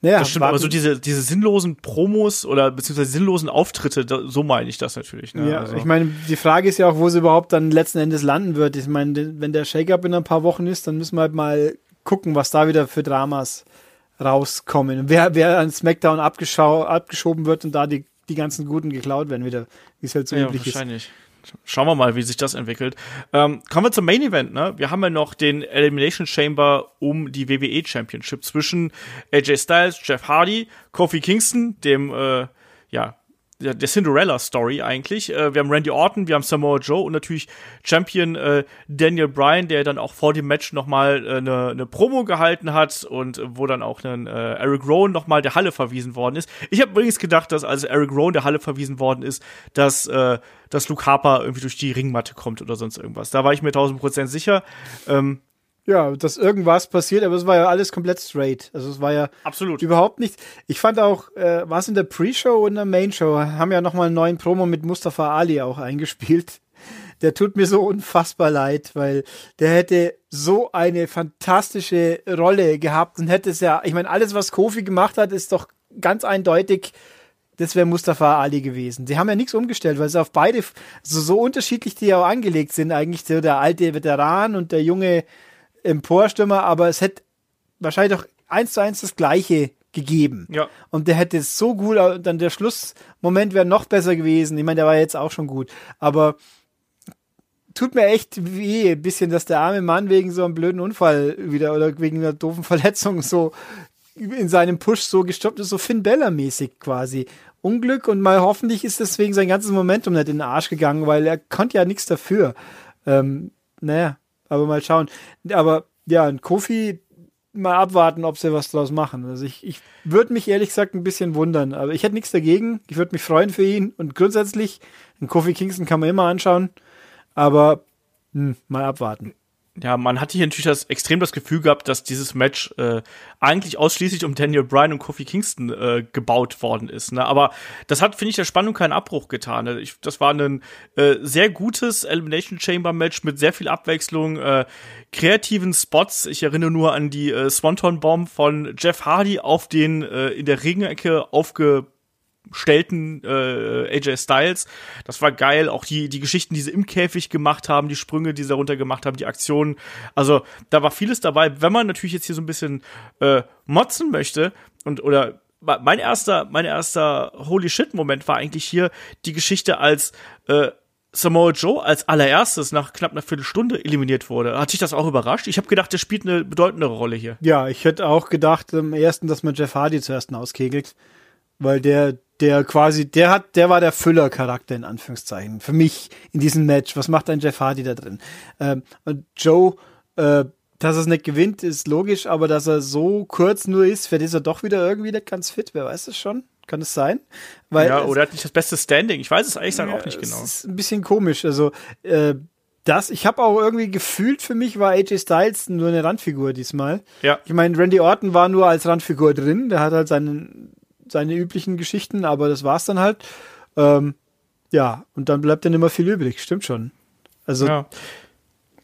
naja, Das stimmt, aber so diese, diese sinnlosen Promos oder beziehungsweise sinnlosen Auftritte, da, so meine ich das natürlich. Ne? Ja, also, ich meine, die Frage ist ja auch, wo sie überhaupt dann letzten Endes landen wird. Ich meine, wenn der Shake-Up in ein paar Wochen ist, dann müssen wir halt mal gucken, was da wieder für Dramas rauskommen. Wer, wer an SmackDown abgeschoben wird und da die, die ganzen Guten geklaut werden wieder, wie es halt so ja, üblich ist. wahrscheinlich. Schauen wir mal, wie sich das entwickelt. Ähm, kommen wir zum Main Event, ne? Wir haben ja noch den Elimination Chamber um die WWE Championship zwischen AJ Styles, Jeff Hardy, Kofi Kingston, dem, äh, ja, der, der Cinderella Story eigentlich. Äh, wir haben Randy Orton, wir haben Samoa Joe und natürlich Champion äh, Daniel Bryan, der dann auch vor dem Match nochmal eine äh, ne- Promo gehalten hat und äh, wo dann auch ein äh, Eric Rowan nochmal der Halle verwiesen worden ist. Ich habe übrigens gedacht, dass als Eric Rowan der Halle verwiesen worden ist, dass, äh, dass Luke Harper irgendwie durch die Ringmatte kommt oder sonst irgendwas. Da war ich mir 1000% sicher. Ähm, Ja, dass irgendwas passiert, aber es war ja alles komplett straight. Also es war ja absolut. überhaupt nichts. Ich fand auch, äh, was in der Pre-Show und der Main-Show, haben ja nochmal einen neuen Promo mit Mustafa Ali auch eingespielt. Der tut mir so unfassbar leid, weil der hätte so eine fantastische Rolle gehabt und hätte es ja, ich meine, alles, was Kofi gemacht hat, ist doch ganz eindeutig, das wäre Mustafa Ali gewesen. Die haben ja nichts umgestellt, weil sie auf beide, so, so unterschiedlich die auch angelegt sind, eigentlich so der alte Veteran und der junge Emporstürmer, aber es hätte wahrscheinlich doch eins zu eins das Gleiche gegeben. Ja. Und der hätte es so gut, dann der Schlussmoment wäre noch besser gewesen. Ich meine, der war jetzt auch schon gut, aber tut mir echt weh, ein bisschen, dass der arme Mann wegen so einem blöden Unfall wieder oder wegen einer doofen Verletzung so in seinem Push so gestoppt ist, so Finn Bella-mäßig quasi. Unglück und mal hoffentlich ist deswegen sein ganzes Momentum nicht in den Arsch gegangen, weil er konnte ja nichts dafür. Ähm, naja, aber mal schauen. Aber ja, ein Kofi mal abwarten, ob sie was draus machen. Also ich, ich würde mich ehrlich gesagt ein bisschen wundern, aber ich hätte nichts dagegen. Ich würde mich freuen für ihn und grundsätzlich, einen Kofi Kingston kann man immer anschauen, aber hm, mal abwarten. Ja, man hatte hier natürlich das, extrem das Gefühl gehabt, dass dieses Match äh, eigentlich ausschließlich um Daniel Bryan und Kofi Kingston äh, gebaut worden ist. Ne? Aber das hat, finde ich, der Spannung keinen Abbruch getan. Ne? Ich, das war ein äh, sehr gutes Elimination Chamber Match mit sehr viel Abwechslung, äh, kreativen Spots. Ich erinnere nur an die äh, Swanton Bomb von Jeff Hardy auf den äh, in der Ringecke aufge stellten äh, AJ Styles. Das war geil. Auch die, die Geschichten, die sie im Käfig gemacht haben, die Sprünge, die sie runter gemacht haben, die Aktionen. Also da war vieles dabei. Wenn man natürlich jetzt hier so ein bisschen äh, motzen möchte und oder mein erster, mein erster Holy Shit Moment war eigentlich hier die Geschichte als äh, Samoa Joe als allererstes nach knapp einer Viertelstunde eliminiert wurde. Hat sich das auch überrascht? Ich habe gedacht, der spielt eine bedeutendere Rolle hier. Ja, ich hätte auch gedacht im ersten, dass man Jeff Hardy zuerst auskegelt, weil der der quasi, der hat, der war der Füller-Charakter in Anführungszeichen. Für mich in diesem Match. Was macht ein Jeff Hardy da drin? Ähm, und Joe, äh, dass er es nicht gewinnt, ist logisch, aber dass er so kurz nur ist, für ist er doch wieder irgendwie nicht ganz fit. Wer weiß es schon? Kann es sein? Weil ja, oder er hat nicht das beste Standing. Ich weiß es eigentlich ja, auch nicht genau. Das ist ein bisschen komisch. Also, äh, das, ich habe auch irgendwie gefühlt, für mich war AJ Styles nur eine Randfigur diesmal. Ja. Ich meine, Randy Orton war nur als Randfigur drin. Der hat halt seinen seine üblichen Geschichten, aber das war's dann halt. Ähm, ja, und dann bleibt dann immer viel übrig, stimmt schon. Also, ja.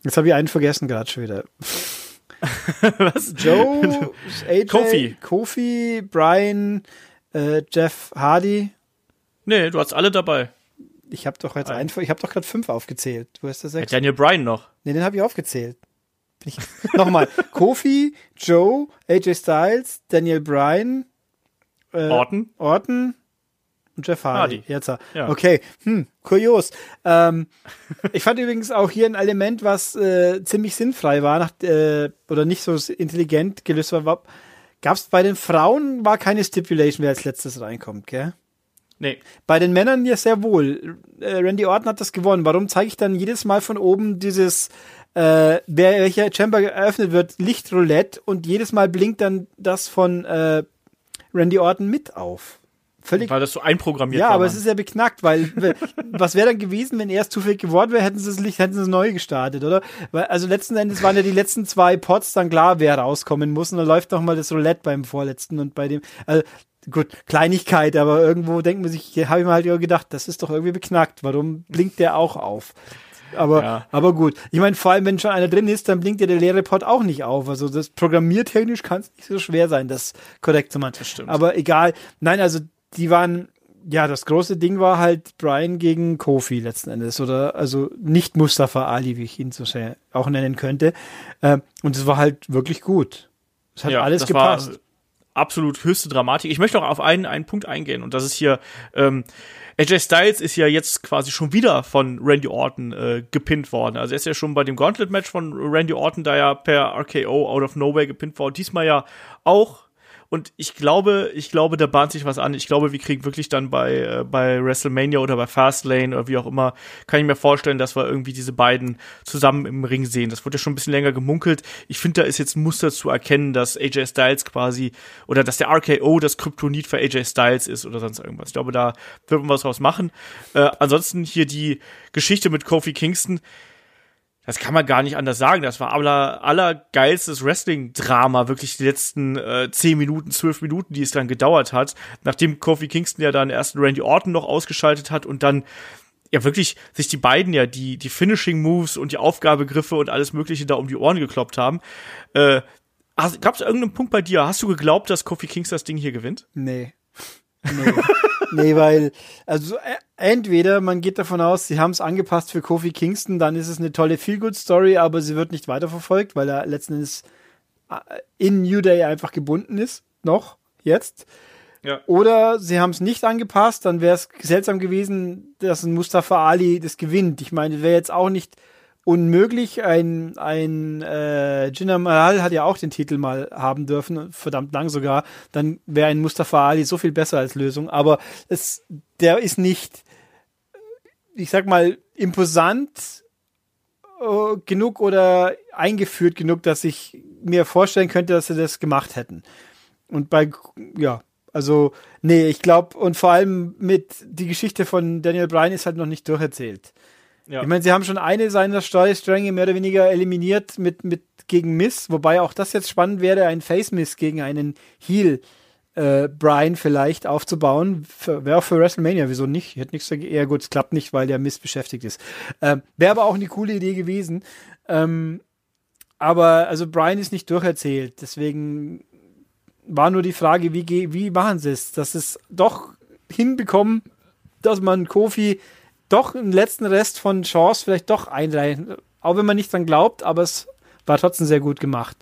jetzt habe ich einen vergessen gerade schon wieder. Was? Joe, AJ, Kofi, Kofi Brian, äh, Jeff Hardy. Nee, du hast alle dabei. Ich habe doch jetzt einen, ich habe doch gerade fünf aufgezählt. Du hast das sechs. Daniel Bryan noch. Nee, den habe ich aufgezählt. Nochmal. Kofi, Joe, AJ Styles, Daniel Bryan, äh, Orton. Orton und Jeff Hardy. Hardy. Jetzt. Ja. Okay, hm, kurios. Ähm, ich fand übrigens auch hier ein Element, was äh, ziemlich sinnfrei war nach, äh, oder nicht so intelligent gelöst war. Gab es bei den Frauen war keine Stipulation, wer als letztes reinkommt, gell? Nee. Bei den Männern ja sehr wohl. Äh, Randy Orton hat das gewonnen. Warum zeige ich dann jedes Mal von oben dieses, äh, wer welcher Chamber geöffnet wird, Lichtroulette und jedes Mal blinkt dann das von äh, Randy Orton mit auf. Völlig. Weil das so einprogrammiert ja, war. Ja, aber es ist ja beknackt, weil was wäre dann gewesen, wenn er es zufällig geworden wäre, hätten sie es Licht, hätten sie es neu gestartet, oder? Weil, also letzten Endes waren ja die letzten zwei Pots dann klar, wer rauskommen muss. Und dann läuft noch mal das Roulette beim vorletzten und bei dem. Also, gut, Kleinigkeit, aber irgendwo denkt man sich, habe ich mir halt gedacht, das ist doch irgendwie beknackt. Warum blinkt der auch auf? Aber, ja. aber gut. Ich meine, vor allem, wenn schon einer drin ist, dann blinkt ja der leere Pod auch nicht auf. Also das programmiertechnisch kann es nicht so schwer sein, das korrekt zu machen. Das stimmt. Aber egal. Nein, also die waren, ja, das große Ding war halt Brian gegen Kofi letzten Endes. Oder also nicht Mustafa Ali, wie ich ihn so sehr auch nennen könnte. Ähm, und es war halt wirklich gut. Es hat ja, alles gepasst. Absolut höchste Dramatik. Ich möchte auch auf einen, einen Punkt eingehen und das ist hier, ähm, AJ Styles ist ja jetzt quasi schon wieder von Randy Orton äh, gepinnt worden. Also er ist ja schon bei dem Gauntlet-Match von Randy Orton da ja per RKO out of nowhere gepinnt worden. Diesmal ja auch und ich glaube, ich glaube, da bahnt sich was an. Ich glaube, wir kriegen wirklich dann bei, äh, bei WrestleMania oder bei Fastlane oder wie auch immer, kann ich mir vorstellen, dass wir irgendwie diese beiden zusammen im Ring sehen. Das wurde ja schon ein bisschen länger gemunkelt. Ich finde, da ist jetzt ein Muster zu erkennen, dass AJ Styles quasi oder dass der RKO das Kryptonit für AJ Styles ist oder sonst irgendwas. Ich glaube, da wird man was draus machen. Äh, ansonsten hier die Geschichte mit Kofi Kingston das kann man gar nicht anders sagen. Das war aller, allergeilstes Wrestling-Drama, wirklich die letzten äh, 10 Minuten, 12 Minuten, die es dann gedauert hat. Nachdem Kofi Kingston ja dann erst Randy Orton noch ausgeschaltet hat und dann ja wirklich sich die beiden ja die, die Finishing Moves und die Aufgabegriffe und alles Mögliche da um die Ohren gekloppt haben. Äh, Gab es irgendeinen Punkt bei dir? Hast du geglaubt, dass Kofi Kingston das Ding hier gewinnt? Nee. Nee. nee, weil, also äh, entweder man geht davon aus, sie haben es angepasst für Kofi Kingston, dann ist es eine tolle Feel-Good-Story, aber sie wird nicht weiterverfolgt, weil er letzten Endes äh, in New Day einfach gebunden ist, noch, jetzt. Ja. Oder sie haben es nicht angepasst, dann wäre es seltsam gewesen, dass ein Mustafa Ali das gewinnt. Ich meine, wäre jetzt auch nicht unmöglich. Ein, ein äh, Jinder Mahal hat ja auch den Titel mal haben dürfen, verdammt lang sogar. Dann wäre ein Mustafa Ali so viel besser als Lösung. Aber es, der ist nicht, ich sag mal, imposant äh, genug oder eingeführt genug, dass ich mir vorstellen könnte, dass sie das gemacht hätten. Und bei, ja, also, nee, ich glaube, und vor allem mit die Geschichte von Daniel Bryan ist halt noch nicht durcherzählt. Ja. Ich meine, sie haben schon eine seiner Steuerstränge mehr oder weniger eliminiert mit, mit gegen Miss, wobei auch das jetzt spannend wäre, ein Face-Miss gegen einen Heel äh, Brian vielleicht aufzubauen. Wäre auch für WrestleMania, wieso nicht? Ich hätte nichts dagegen. Ja, gut, es klappt nicht, weil der Miss beschäftigt ist. Ähm, wäre aber auch eine coole Idee gewesen. Ähm, aber also Brian ist nicht durcherzählt, deswegen war nur die Frage, wie, wie machen sie es, dass es doch hinbekommen, dass man Kofi doch einen letzten Rest von Chance vielleicht doch einreichen, auch wenn man nicht dran glaubt, aber es war trotzdem sehr gut gemacht.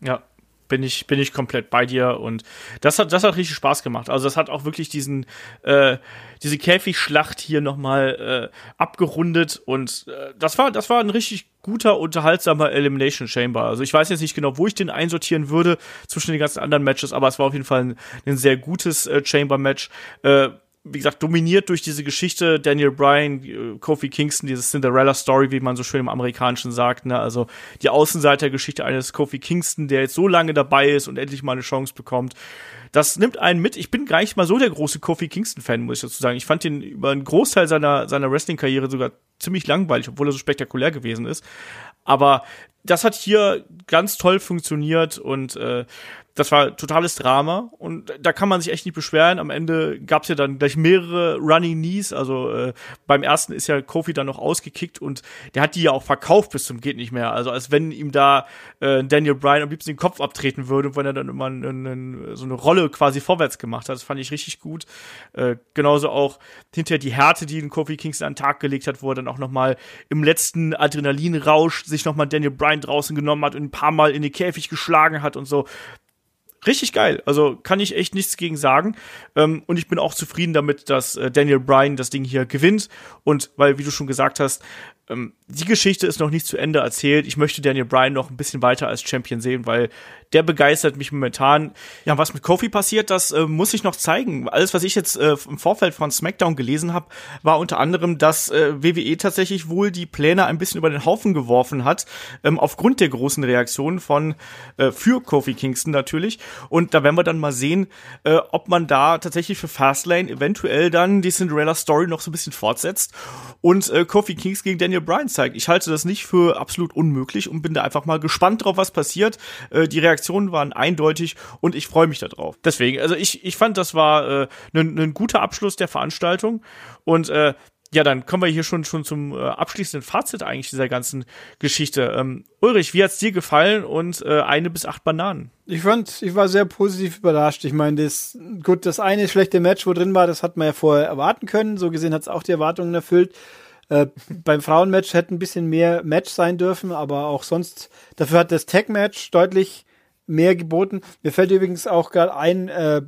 Ja, bin ich, bin ich komplett bei dir und das hat, das hat richtig Spaß gemacht. Also das hat auch wirklich diesen, äh, diese Käfigschlacht hier nochmal äh, abgerundet und äh, das war, das war ein richtig guter, unterhaltsamer Elimination Chamber. Also ich weiß jetzt nicht genau, wo ich den einsortieren würde zwischen den ganzen anderen Matches, aber es war auf jeden Fall ein, ein sehr gutes äh, Chamber Match. Äh, wie gesagt, dominiert durch diese Geschichte Daniel Bryan, äh, Kofi Kingston, diese Cinderella-Story, wie man so schön im Amerikanischen sagt, ne? Also die Außenseitergeschichte eines Kofi Kingston, der jetzt so lange dabei ist und endlich mal eine Chance bekommt. Das nimmt einen mit. Ich bin gar nicht mal so der große Kofi Kingston-Fan, muss ich dazu sagen. Ich fand ihn über einen Großteil seiner, seiner Wrestling-Karriere sogar ziemlich langweilig, obwohl er so spektakulär gewesen ist. Aber das hat hier ganz toll funktioniert und äh, das war totales Drama und da kann man sich echt nicht beschweren. Am Ende gab es ja dann gleich mehrere Running Knees. Also äh, beim ersten ist ja Kofi dann noch ausgekickt und der hat die ja auch verkauft bis zum geht nicht mehr. Also als wenn ihm da äh, Daniel Bryan am liebsten den Kopf abtreten würde, wenn er dann immer n, n, so eine Rolle quasi vorwärts gemacht hat. Das fand ich richtig gut. Äh, genauso auch hinterher die Härte, die den Kofi Kingston an den Tag gelegt hat, wo er dann auch noch mal im letzten Adrenalinrausch sich noch mal Daniel Bryan draußen genommen hat und ein paar Mal in den Käfig geschlagen hat und so richtig geil. Also kann ich echt nichts gegen sagen. Ähm, und ich bin auch zufrieden damit, dass äh, Daniel Bryan das Ding hier gewinnt. Und weil, wie du schon gesagt hast, ähm, die Geschichte ist noch nicht zu Ende erzählt. Ich möchte Daniel Bryan noch ein bisschen weiter als Champion sehen, weil der begeistert mich momentan. Ja, was mit Kofi passiert, das äh, muss ich noch zeigen. Alles, was ich jetzt äh, im Vorfeld von SmackDown gelesen habe, war unter anderem, dass äh, WWE tatsächlich wohl die Pläne ein bisschen über den Haufen geworfen hat, ähm, aufgrund der großen Reaktionen von äh, für Kofi Kingston natürlich. Und da werden wir dann mal sehen, äh, ob man da tatsächlich für Fastlane eventuell dann die Cinderella Story noch so ein bisschen fortsetzt und äh, Kofi Kings gegen Daniel Bryan. Ich halte das nicht für absolut unmöglich und bin da einfach mal gespannt drauf, was passiert. Äh, die Reaktionen waren eindeutig und ich freue mich darauf. Deswegen, also ich, ich fand, das war ein äh, guter Abschluss der Veranstaltung und äh, ja, dann kommen wir hier schon, schon zum äh, abschließenden Fazit eigentlich dieser ganzen Geschichte. Ähm, Ulrich, wie hat's dir gefallen und äh, eine bis acht Bananen? Ich fand, ich war sehr positiv überrascht. Ich meine, das, gut, das eine schlechte Match, wo drin war, das hat man ja vorher erwarten können. So gesehen hat's auch die Erwartungen erfüllt. Äh, beim Frauenmatch hätte ein bisschen mehr Match sein dürfen, aber auch sonst, dafür hat das Tag-Match deutlich mehr geboten. Mir fällt übrigens auch gerade ein, äh,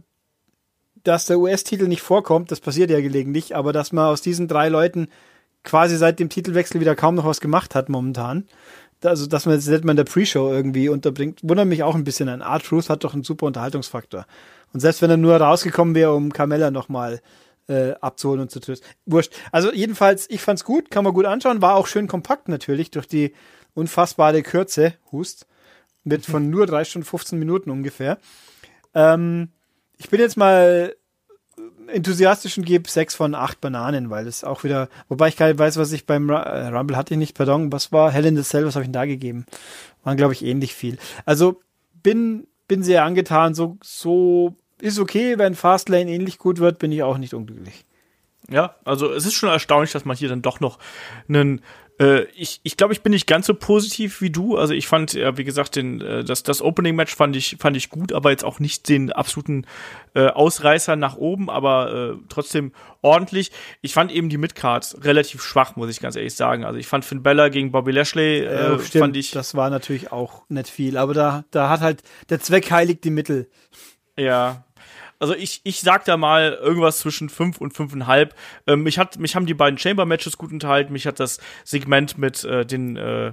dass der US-Titel nicht vorkommt, das passiert ja gelegentlich, aber dass man aus diesen drei Leuten quasi seit dem Titelwechsel wieder kaum noch was gemacht hat momentan. Also, dass man jetzt man der Pre-Show irgendwie unterbringt, wundert mich auch ein bisschen an. R-Truth hat doch einen super Unterhaltungsfaktor. Und selbst wenn er nur rausgekommen wäre, um Carmella nochmal äh, abzuholen und zu trösten. Wurscht. Also jedenfalls, ich fand's gut, kann man gut anschauen, war auch schön kompakt natürlich durch die unfassbare Kürze, Hust, mit von nur drei Stunden 15 Minuten ungefähr. Ähm, ich bin jetzt mal enthusiastisch und gebe sechs von acht Bananen, weil es auch wieder, wobei ich gar nicht weiß, was ich beim äh, Rumble hatte ich nicht, pardon, was war Hell in the Cell, was habe ich denn da gegeben? Waren, glaube ich, ähnlich viel. Also bin, bin sehr angetan, so, so ist okay, wenn Fastlane ähnlich gut wird, bin ich auch nicht unglücklich. Ja, also es ist schon erstaunlich, dass man hier dann doch noch einen äh, ich ich glaube, ich bin nicht ganz so positiv wie du. Also ich fand, ja, wie gesagt, den, äh, das, das Opening-Match fand ich, fand ich gut, aber jetzt auch nicht den absoluten äh, Ausreißer nach oben, aber äh, trotzdem ordentlich. Ich fand eben die Midcard relativ schwach, muss ich ganz ehrlich sagen. Also ich fand Finn Bella gegen Bobby Lashley, äh, stimmt, fand ich. Das war natürlich auch nicht viel, aber da, da hat halt der Zweck heiligt die Mittel. Ja, also ich, ich sag da mal irgendwas zwischen fünf und fünfeinhalb. Ähm, mich, hat, mich haben die beiden Chamber-Matches gut unterhalten. Mich hat das Segment mit äh, den äh,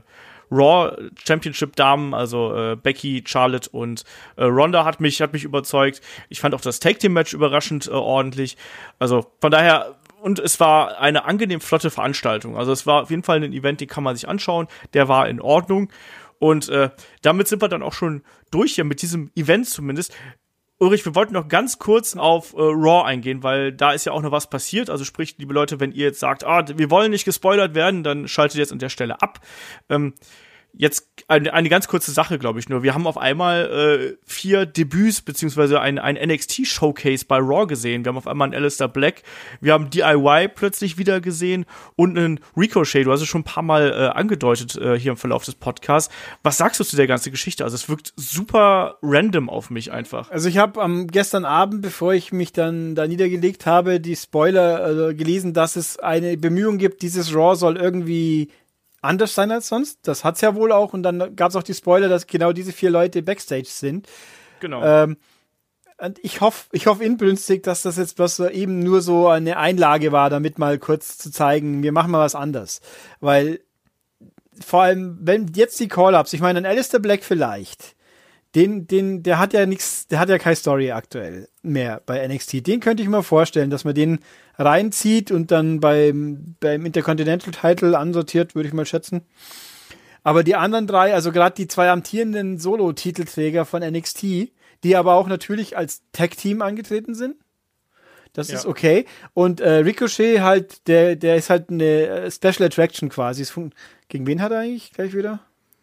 Raw Championship Damen, also äh, Becky, Charlotte und äh, Ronda hat mich hat mich überzeugt. Ich fand auch das Tag Team Match überraschend äh, ordentlich. Also von daher und es war eine angenehm flotte Veranstaltung. Also es war auf jeden Fall ein Event, den kann man sich anschauen. Der war in Ordnung. Und äh, damit sind wir dann auch schon durch hier mit diesem Event zumindest Ulrich, wir wollten noch ganz kurz auf äh, Raw eingehen, weil da ist ja auch noch was passiert. Also sprich, liebe Leute, wenn ihr jetzt sagt, ah, wir wollen nicht gespoilert werden, dann schaltet jetzt an der Stelle ab. Ähm, Jetzt eine, eine ganz kurze Sache, glaube ich nur. Wir haben auf einmal äh, vier Debüts beziehungsweise ein, ein NXT-Showcase bei Raw gesehen. Wir haben auf einmal einen Alistair Black, wir haben DIY plötzlich wieder gesehen und einen Ricochet. Du hast es schon ein paar Mal äh, angedeutet äh, hier im Verlauf des Podcasts. Was sagst du zu der ganzen Geschichte? Also es wirkt super random auf mich einfach. Also ich habe am gestern Abend, bevor ich mich dann da niedergelegt habe, die Spoiler äh, gelesen, dass es eine Bemühung gibt, dieses Raw soll irgendwie anders sein als sonst. Das hat's ja wohl auch. Und dann gab's auch die Spoiler, dass genau diese vier Leute Backstage sind. Genau. Ähm, und ich hoffe, ich hoffe inbrünstig, dass das jetzt bloß so eben nur so eine Einlage war, damit mal kurz zu zeigen, wir machen mal was anders. Weil vor allem, wenn jetzt die Call-Ups, ich meine, an Alistair Black vielleicht, den, den, der hat ja nichts, der hat ja keine Story aktuell mehr bei NXT. Den könnte ich mir vorstellen, dass man den reinzieht und dann beim, beim Intercontinental Title ansortiert, würde ich mal schätzen. Aber die anderen drei, also gerade die zwei amtierenden Solo-Titelträger von NXT, die aber auch natürlich als Tag-Team angetreten sind. Das ja. ist okay. Und äh, Ricochet halt, der, der ist halt eine Special Attraction quasi. Gegen wen hat er eigentlich gleich wieder?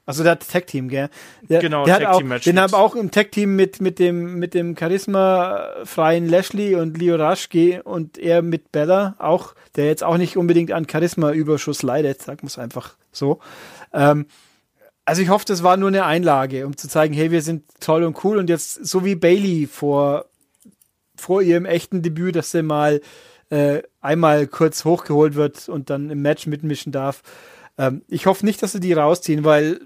Also der hat Tag Team, gell? Der, genau, der Tag Team Match. Den haben auch im Tag Team mit mit dem mit dem Charisma freien Lashley und Leo Raschke und er mit Bella auch, der jetzt auch nicht unbedingt an Charisma Überschuss leidet, sag muss einfach so. Ähm, also ich hoffe, das war nur eine Einlage, um zu zeigen, hey, wir sind toll und cool und jetzt so wie Bailey vor vor ihrem echten Debüt, dass sie mal äh, einmal kurz hochgeholt wird und dann im Match mitmischen darf. Ähm, ich hoffe nicht, dass sie die rausziehen, weil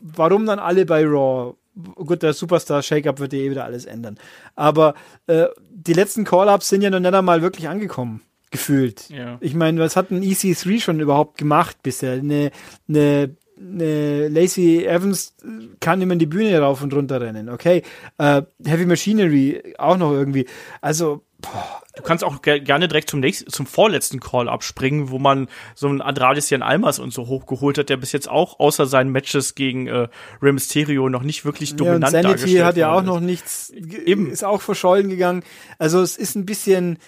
warum dann alle bei Raw? Gut, der Superstar Shake-Up wird eh wieder alles ändern. Aber äh, die letzten Call-Ups sind ja noch nicht einmal wirklich angekommen, gefühlt. Ja. Ich meine, was hat ein EC3 schon überhaupt gemacht bisher? Eine, eine eine Lacey Evans kann immer in die Bühne rauf und runter rennen, okay. Äh, Heavy Machinery auch noch irgendwie. Also, Du kannst auch ge gerne direkt zum nächsten, zum vorletzten Call abspringen, wo man so einen Andrade Jan Almas und so hochgeholt hat, der bis jetzt auch außer seinen Matches gegen äh, Rey Mysterio noch nicht wirklich dominant ja, und Sanity hat ja auch noch nichts, eben ist auch verschollen gegangen. Also es ist ein bisschen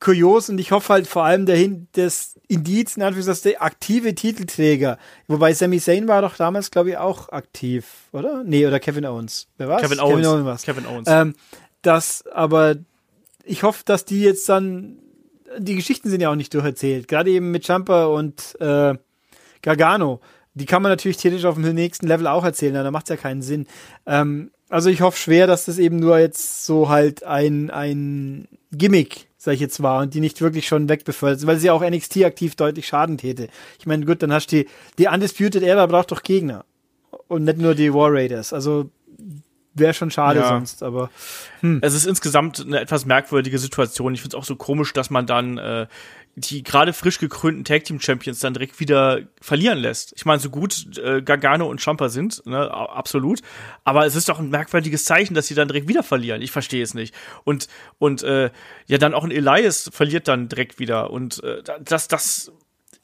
kurios und ich hoffe halt vor allem dahin, dass Indiz, in Anführungszeichen, der aktive Titelträger, wobei Sami Zayn war doch damals, glaube ich, auch aktiv, oder? Nee, oder Kevin Owens. Wer war's? Kevin Owens. Kevin Owens. Kevin Owens. Ähm, dass aber ich hoffe, dass die jetzt dann, die Geschichten sind ja auch nicht durcherzählt, gerade eben mit Jumper und äh, Gargano. Die kann man natürlich theoretisch auf dem nächsten Level auch erzählen, da macht es ja keinen Sinn. Ähm, also ich hoffe schwer, dass das eben nur jetzt so halt ein, ein Gimmick, sag ich jetzt war, und die nicht wirklich schon wegbefördert weil sie auch NXT aktiv deutlich Schaden täte. Ich meine, gut, dann hast du die, die Undisputed Era braucht doch Gegner. Und nicht nur die War Raiders. Also wäre schon schade ja. sonst, aber. Hm. Es ist insgesamt eine etwas merkwürdige Situation. Ich finde es auch so komisch, dass man dann äh, die gerade frisch gekrönten Tag Team Champions dann direkt wieder verlieren lässt. Ich meine, so gut äh, Gargano und Champa sind, ne, absolut. Aber es ist doch ein merkwürdiges Zeichen, dass sie dann direkt wieder verlieren. Ich verstehe es nicht. Und und äh, ja, dann auch ein Elias verliert dann direkt wieder. Und äh, das das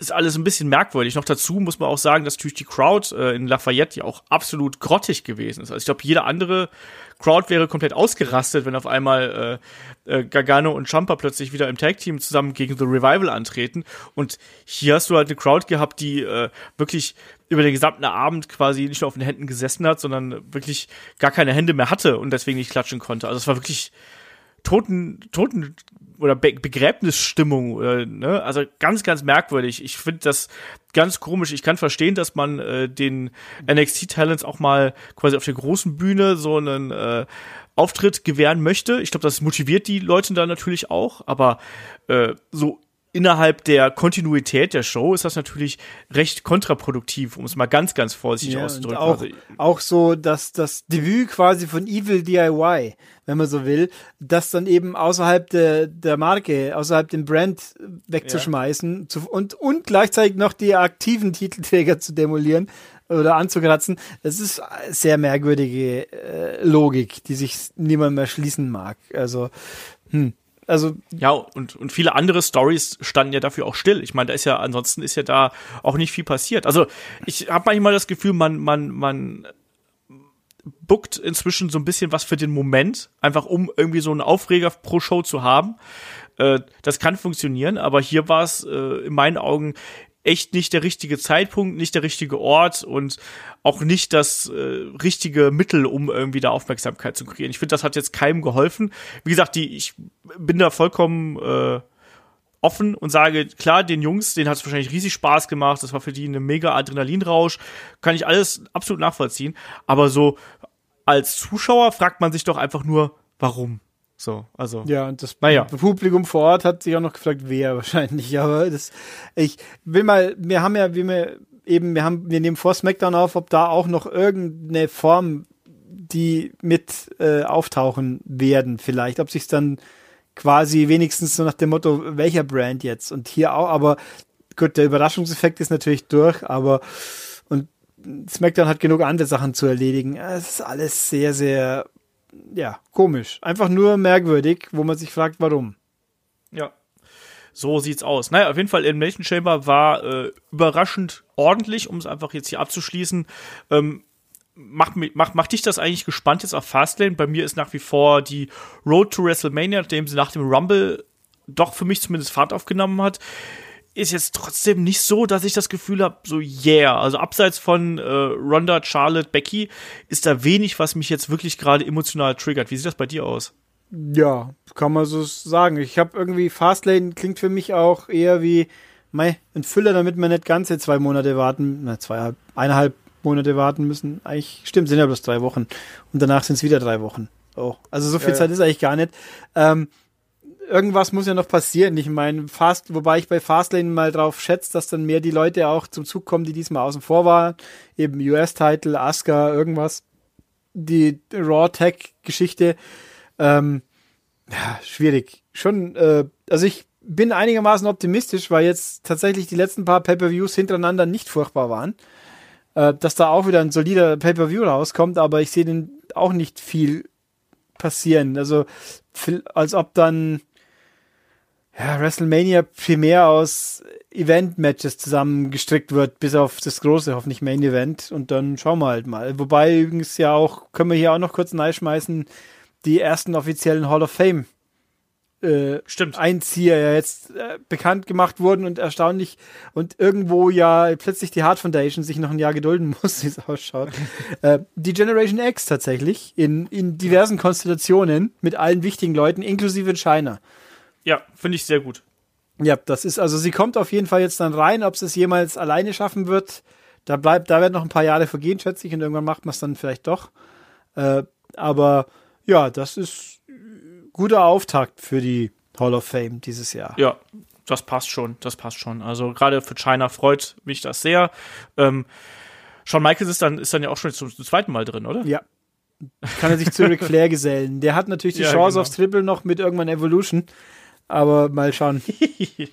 ist alles ein bisschen merkwürdig. Noch dazu muss man auch sagen, dass natürlich die Crowd äh, in Lafayette ja auch absolut grottig gewesen ist. Also ich glaube, jede andere Crowd wäre komplett ausgerastet, wenn auf einmal äh, äh, Gargano und Champa plötzlich wieder im Tag-Team zusammen gegen The Revival antreten. Und hier hast du halt eine Crowd gehabt, die äh, wirklich über den gesamten Abend quasi nicht nur auf den Händen gesessen hat, sondern wirklich gar keine Hände mehr hatte und deswegen nicht klatschen konnte. Also es war wirklich Toten, Toten oder Be Begräbnisstimmung, oder, ne? Also ganz, ganz merkwürdig. Ich finde das ganz komisch. Ich kann verstehen, dass man äh, den NXT-Talents auch mal quasi auf der großen Bühne so einen äh, Auftritt gewähren möchte. Ich glaube, das motiviert die Leute dann natürlich auch, aber äh, so innerhalb der Kontinuität der Show ist das natürlich recht kontraproduktiv, um es mal ganz, ganz vorsichtig ja, auszudrücken. Auch, also, auch so, dass das Debüt quasi von Evil DIY, wenn man so will, das dann eben außerhalb der, der Marke, außerhalb dem Brand wegzuschmeißen ja. zu, und, und gleichzeitig noch die aktiven Titelträger zu demolieren oder anzukratzen, das ist sehr merkwürdige äh, Logik, die sich niemand mehr schließen mag. Also, hm. Also ja, und, und viele andere Stories standen ja dafür auch still. Ich meine, da ist ja, ansonsten ist ja da auch nicht viel passiert. Also ich habe manchmal das Gefühl, man, man, man bookt inzwischen so ein bisschen was für den Moment, einfach um irgendwie so einen Aufreger pro Show zu haben. Äh, das kann funktionieren, aber hier war es äh, in meinen Augen echt nicht der richtige Zeitpunkt, nicht der richtige Ort und auch nicht das äh, richtige Mittel, um irgendwie da Aufmerksamkeit zu kreieren. Ich finde, das hat jetzt keinem geholfen. Wie gesagt, die, ich bin da vollkommen äh, offen und sage, klar, den Jungs, denen hat es wahrscheinlich riesig Spaß gemacht, das war für die eine mega Adrenalinrausch, kann ich alles absolut nachvollziehen, aber so als Zuschauer fragt man sich doch einfach nur, warum? So, also. Ja, und das naja. Publikum vor Ort hat sich auch noch gefragt, wer wahrscheinlich. Aber das, ich will mal, wir haben ja, wie wir eben, wir haben, wir nehmen vor SmackDown auf, ob da auch noch irgendeine Form, die mit äh, auftauchen werden, vielleicht, ob sich dann quasi wenigstens so nach dem Motto, welcher Brand jetzt? Und hier auch, aber gut, der Überraschungseffekt ist natürlich durch, aber und SmackDown hat genug andere Sachen zu erledigen. Es ist alles sehr, sehr ja, komisch. Einfach nur merkwürdig, wo man sich fragt, warum. Ja. So sieht's aus. Naja, auf jeden Fall, Elimination Chamber war äh, überraschend ordentlich, um es einfach jetzt hier abzuschließen. Ähm, macht, macht, macht dich das eigentlich gespannt jetzt auf Fastlane? Bei mir ist nach wie vor die Road to WrestleMania, nachdem sie nach dem Rumble doch für mich zumindest Fahrt aufgenommen hat, ist jetzt trotzdem nicht so, dass ich das Gefühl habe, so yeah. Also abseits von äh, Ronda, Charlotte, Becky ist da wenig, was mich jetzt wirklich gerade emotional triggert. Wie sieht das bei dir aus? Ja, kann man so sagen. Ich habe irgendwie Fastlane klingt für mich auch eher wie mei, ein Füller, damit wir nicht ganze zwei Monate warten, na, zweieinhalb, eineinhalb Monate warten müssen. Eigentlich stimmt, sind ja bloß drei Wochen. Und danach sind es wieder drei Wochen. Oh, also so viel ja, Zeit ja. ist eigentlich gar nicht. Ähm, irgendwas muss ja noch passieren. Ich meine, Fast, wobei ich bei Fastlane mal drauf schätze, dass dann mehr die Leute auch zum Zug kommen, die diesmal außen vor waren. Eben US-Title, Asuka, irgendwas. Die Raw-Tech-Geschichte. Ähm, ja, schwierig. Schon, äh, also ich bin einigermaßen optimistisch, weil jetzt tatsächlich die letzten paar Pay-Per-Views hintereinander nicht furchtbar waren. Äh, dass da auch wieder ein solider Pay-Per-View rauskommt, aber ich sehe den auch nicht viel passieren. Also, als ob dann ja, WrestleMania primär aus Event-Matches zusammengestrickt wird, bis auf das große, hoffentlich Main-Event. Und dann schauen wir halt mal. Wobei übrigens ja auch, können wir hier auch noch kurz schmeißen, die ersten offiziellen Hall of Fame äh, Stimmt. Einzieher ja jetzt äh, bekannt gemacht wurden und erstaunlich und irgendwo ja plötzlich die Heart Foundation sich noch ein Jahr gedulden muss, wie es ausschaut. äh, die Generation X tatsächlich in, in diversen Konstellationen mit allen wichtigen Leuten, inklusive China. Ja, finde ich sehr gut. Ja, das ist, also sie kommt auf jeden Fall jetzt dann rein, ob sie es jemals alleine schaffen wird. Da bleibt, da werden noch ein paar Jahre vergehen, schätze ich, und irgendwann macht man es dann vielleicht doch. Äh, aber ja, das ist guter Auftakt für die Hall of Fame dieses Jahr. Ja, das passt schon, das passt schon. Also gerade für China freut mich das sehr. Ähm, Shawn Michaels ist dann, ist dann ja auch schon zum, zum zweiten Mal drin, oder? Ja, kann er sich zu Ric Flair gesellen. Der hat natürlich die ja, Chance genau. aufs Triple noch mit irgendwann Evolution. Aber mal schauen. ja,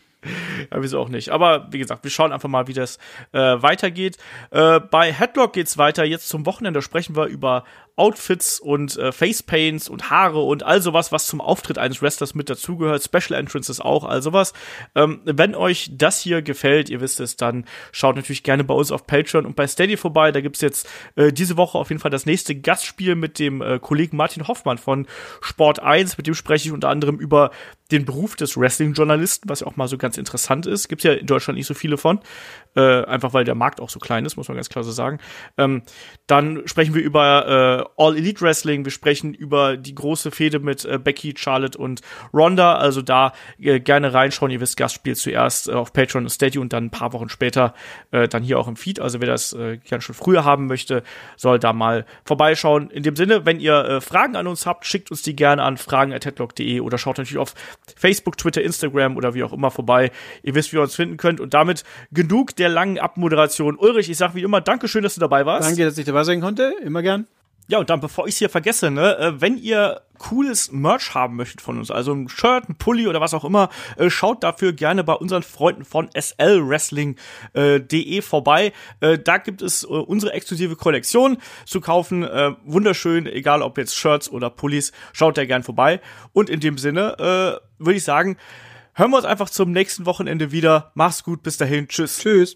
wieso auch nicht. Aber wie gesagt, wir schauen einfach mal, wie das äh, weitergeht. Äh, bei Headlock geht's weiter. Jetzt zum Wochenende sprechen wir über Outfits und äh, Facepaints und Haare und all sowas, was zum Auftritt eines Wrestlers mit dazugehört. Special Entrances auch, all sowas. Ähm, wenn euch das hier gefällt, ihr wisst es, dann schaut natürlich gerne bei uns auf Patreon und bei Steady vorbei. Da gibt's jetzt äh, diese Woche auf jeden Fall das nächste Gastspiel mit dem äh, Kollegen Martin Hoffmann von Sport 1. Mit dem spreche ich unter anderem über den Beruf des Wrestling-Journalisten, was ja auch mal so ganz interessant ist. Gibt's ja in Deutschland nicht so viele von. Äh, einfach weil der Markt auch so klein ist, muss man ganz klar so sagen. Ähm, dann sprechen wir über äh, All Elite Wrestling, wir sprechen über die große Fehde mit äh, Becky, Charlotte und Ronda. Also da äh, gerne reinschauen. Ihr wisst, Gastspiel zuerst äh, auf Patreon und Steady und dann ein paar Wochen später äh, dann hier auch im Feed. Also wer das äh, gerne schon früher haben möchte, soll da mal vorbeischauen. In dem Sinne, wenn ihr äh, Fragen an uns habt, schickt uns die gerne an fragen.headlock.de oder schaut natürlich auf Facebook, Twitter, Instagram oder wie auch immer vorbei. Ihr wisst, wie ihr uns finden könnt. Und damit genug der langen Abmoderation. Ulrich, ich sag wie immer, Dankeschön, dass du dabei warst. Danke, dass ich dabei sein konnte. Immer gern. Ja, und dann, bevor ich es hier vergesse, ne, äh, wenn ihr cooles Merch haben möchtet von uns, also ein Shirt, ein Pulli oder was auch immer, äh, schaut dafür gerne bei unseren Freunden von slwrestling.de äh, vorbei. Äh, da gibt es äh, unsere exklusive Kollektion zu kaufen. Äh, wunderschön, egal ob jetzt Shirts oder Pullis, schaut da gern vorbei. Und in dem Sinne würde ich sagen, hören wir uns einfach zum nächsten Wochenende wieder. Mach's gut, bis dahin, tschüss. Tschüss.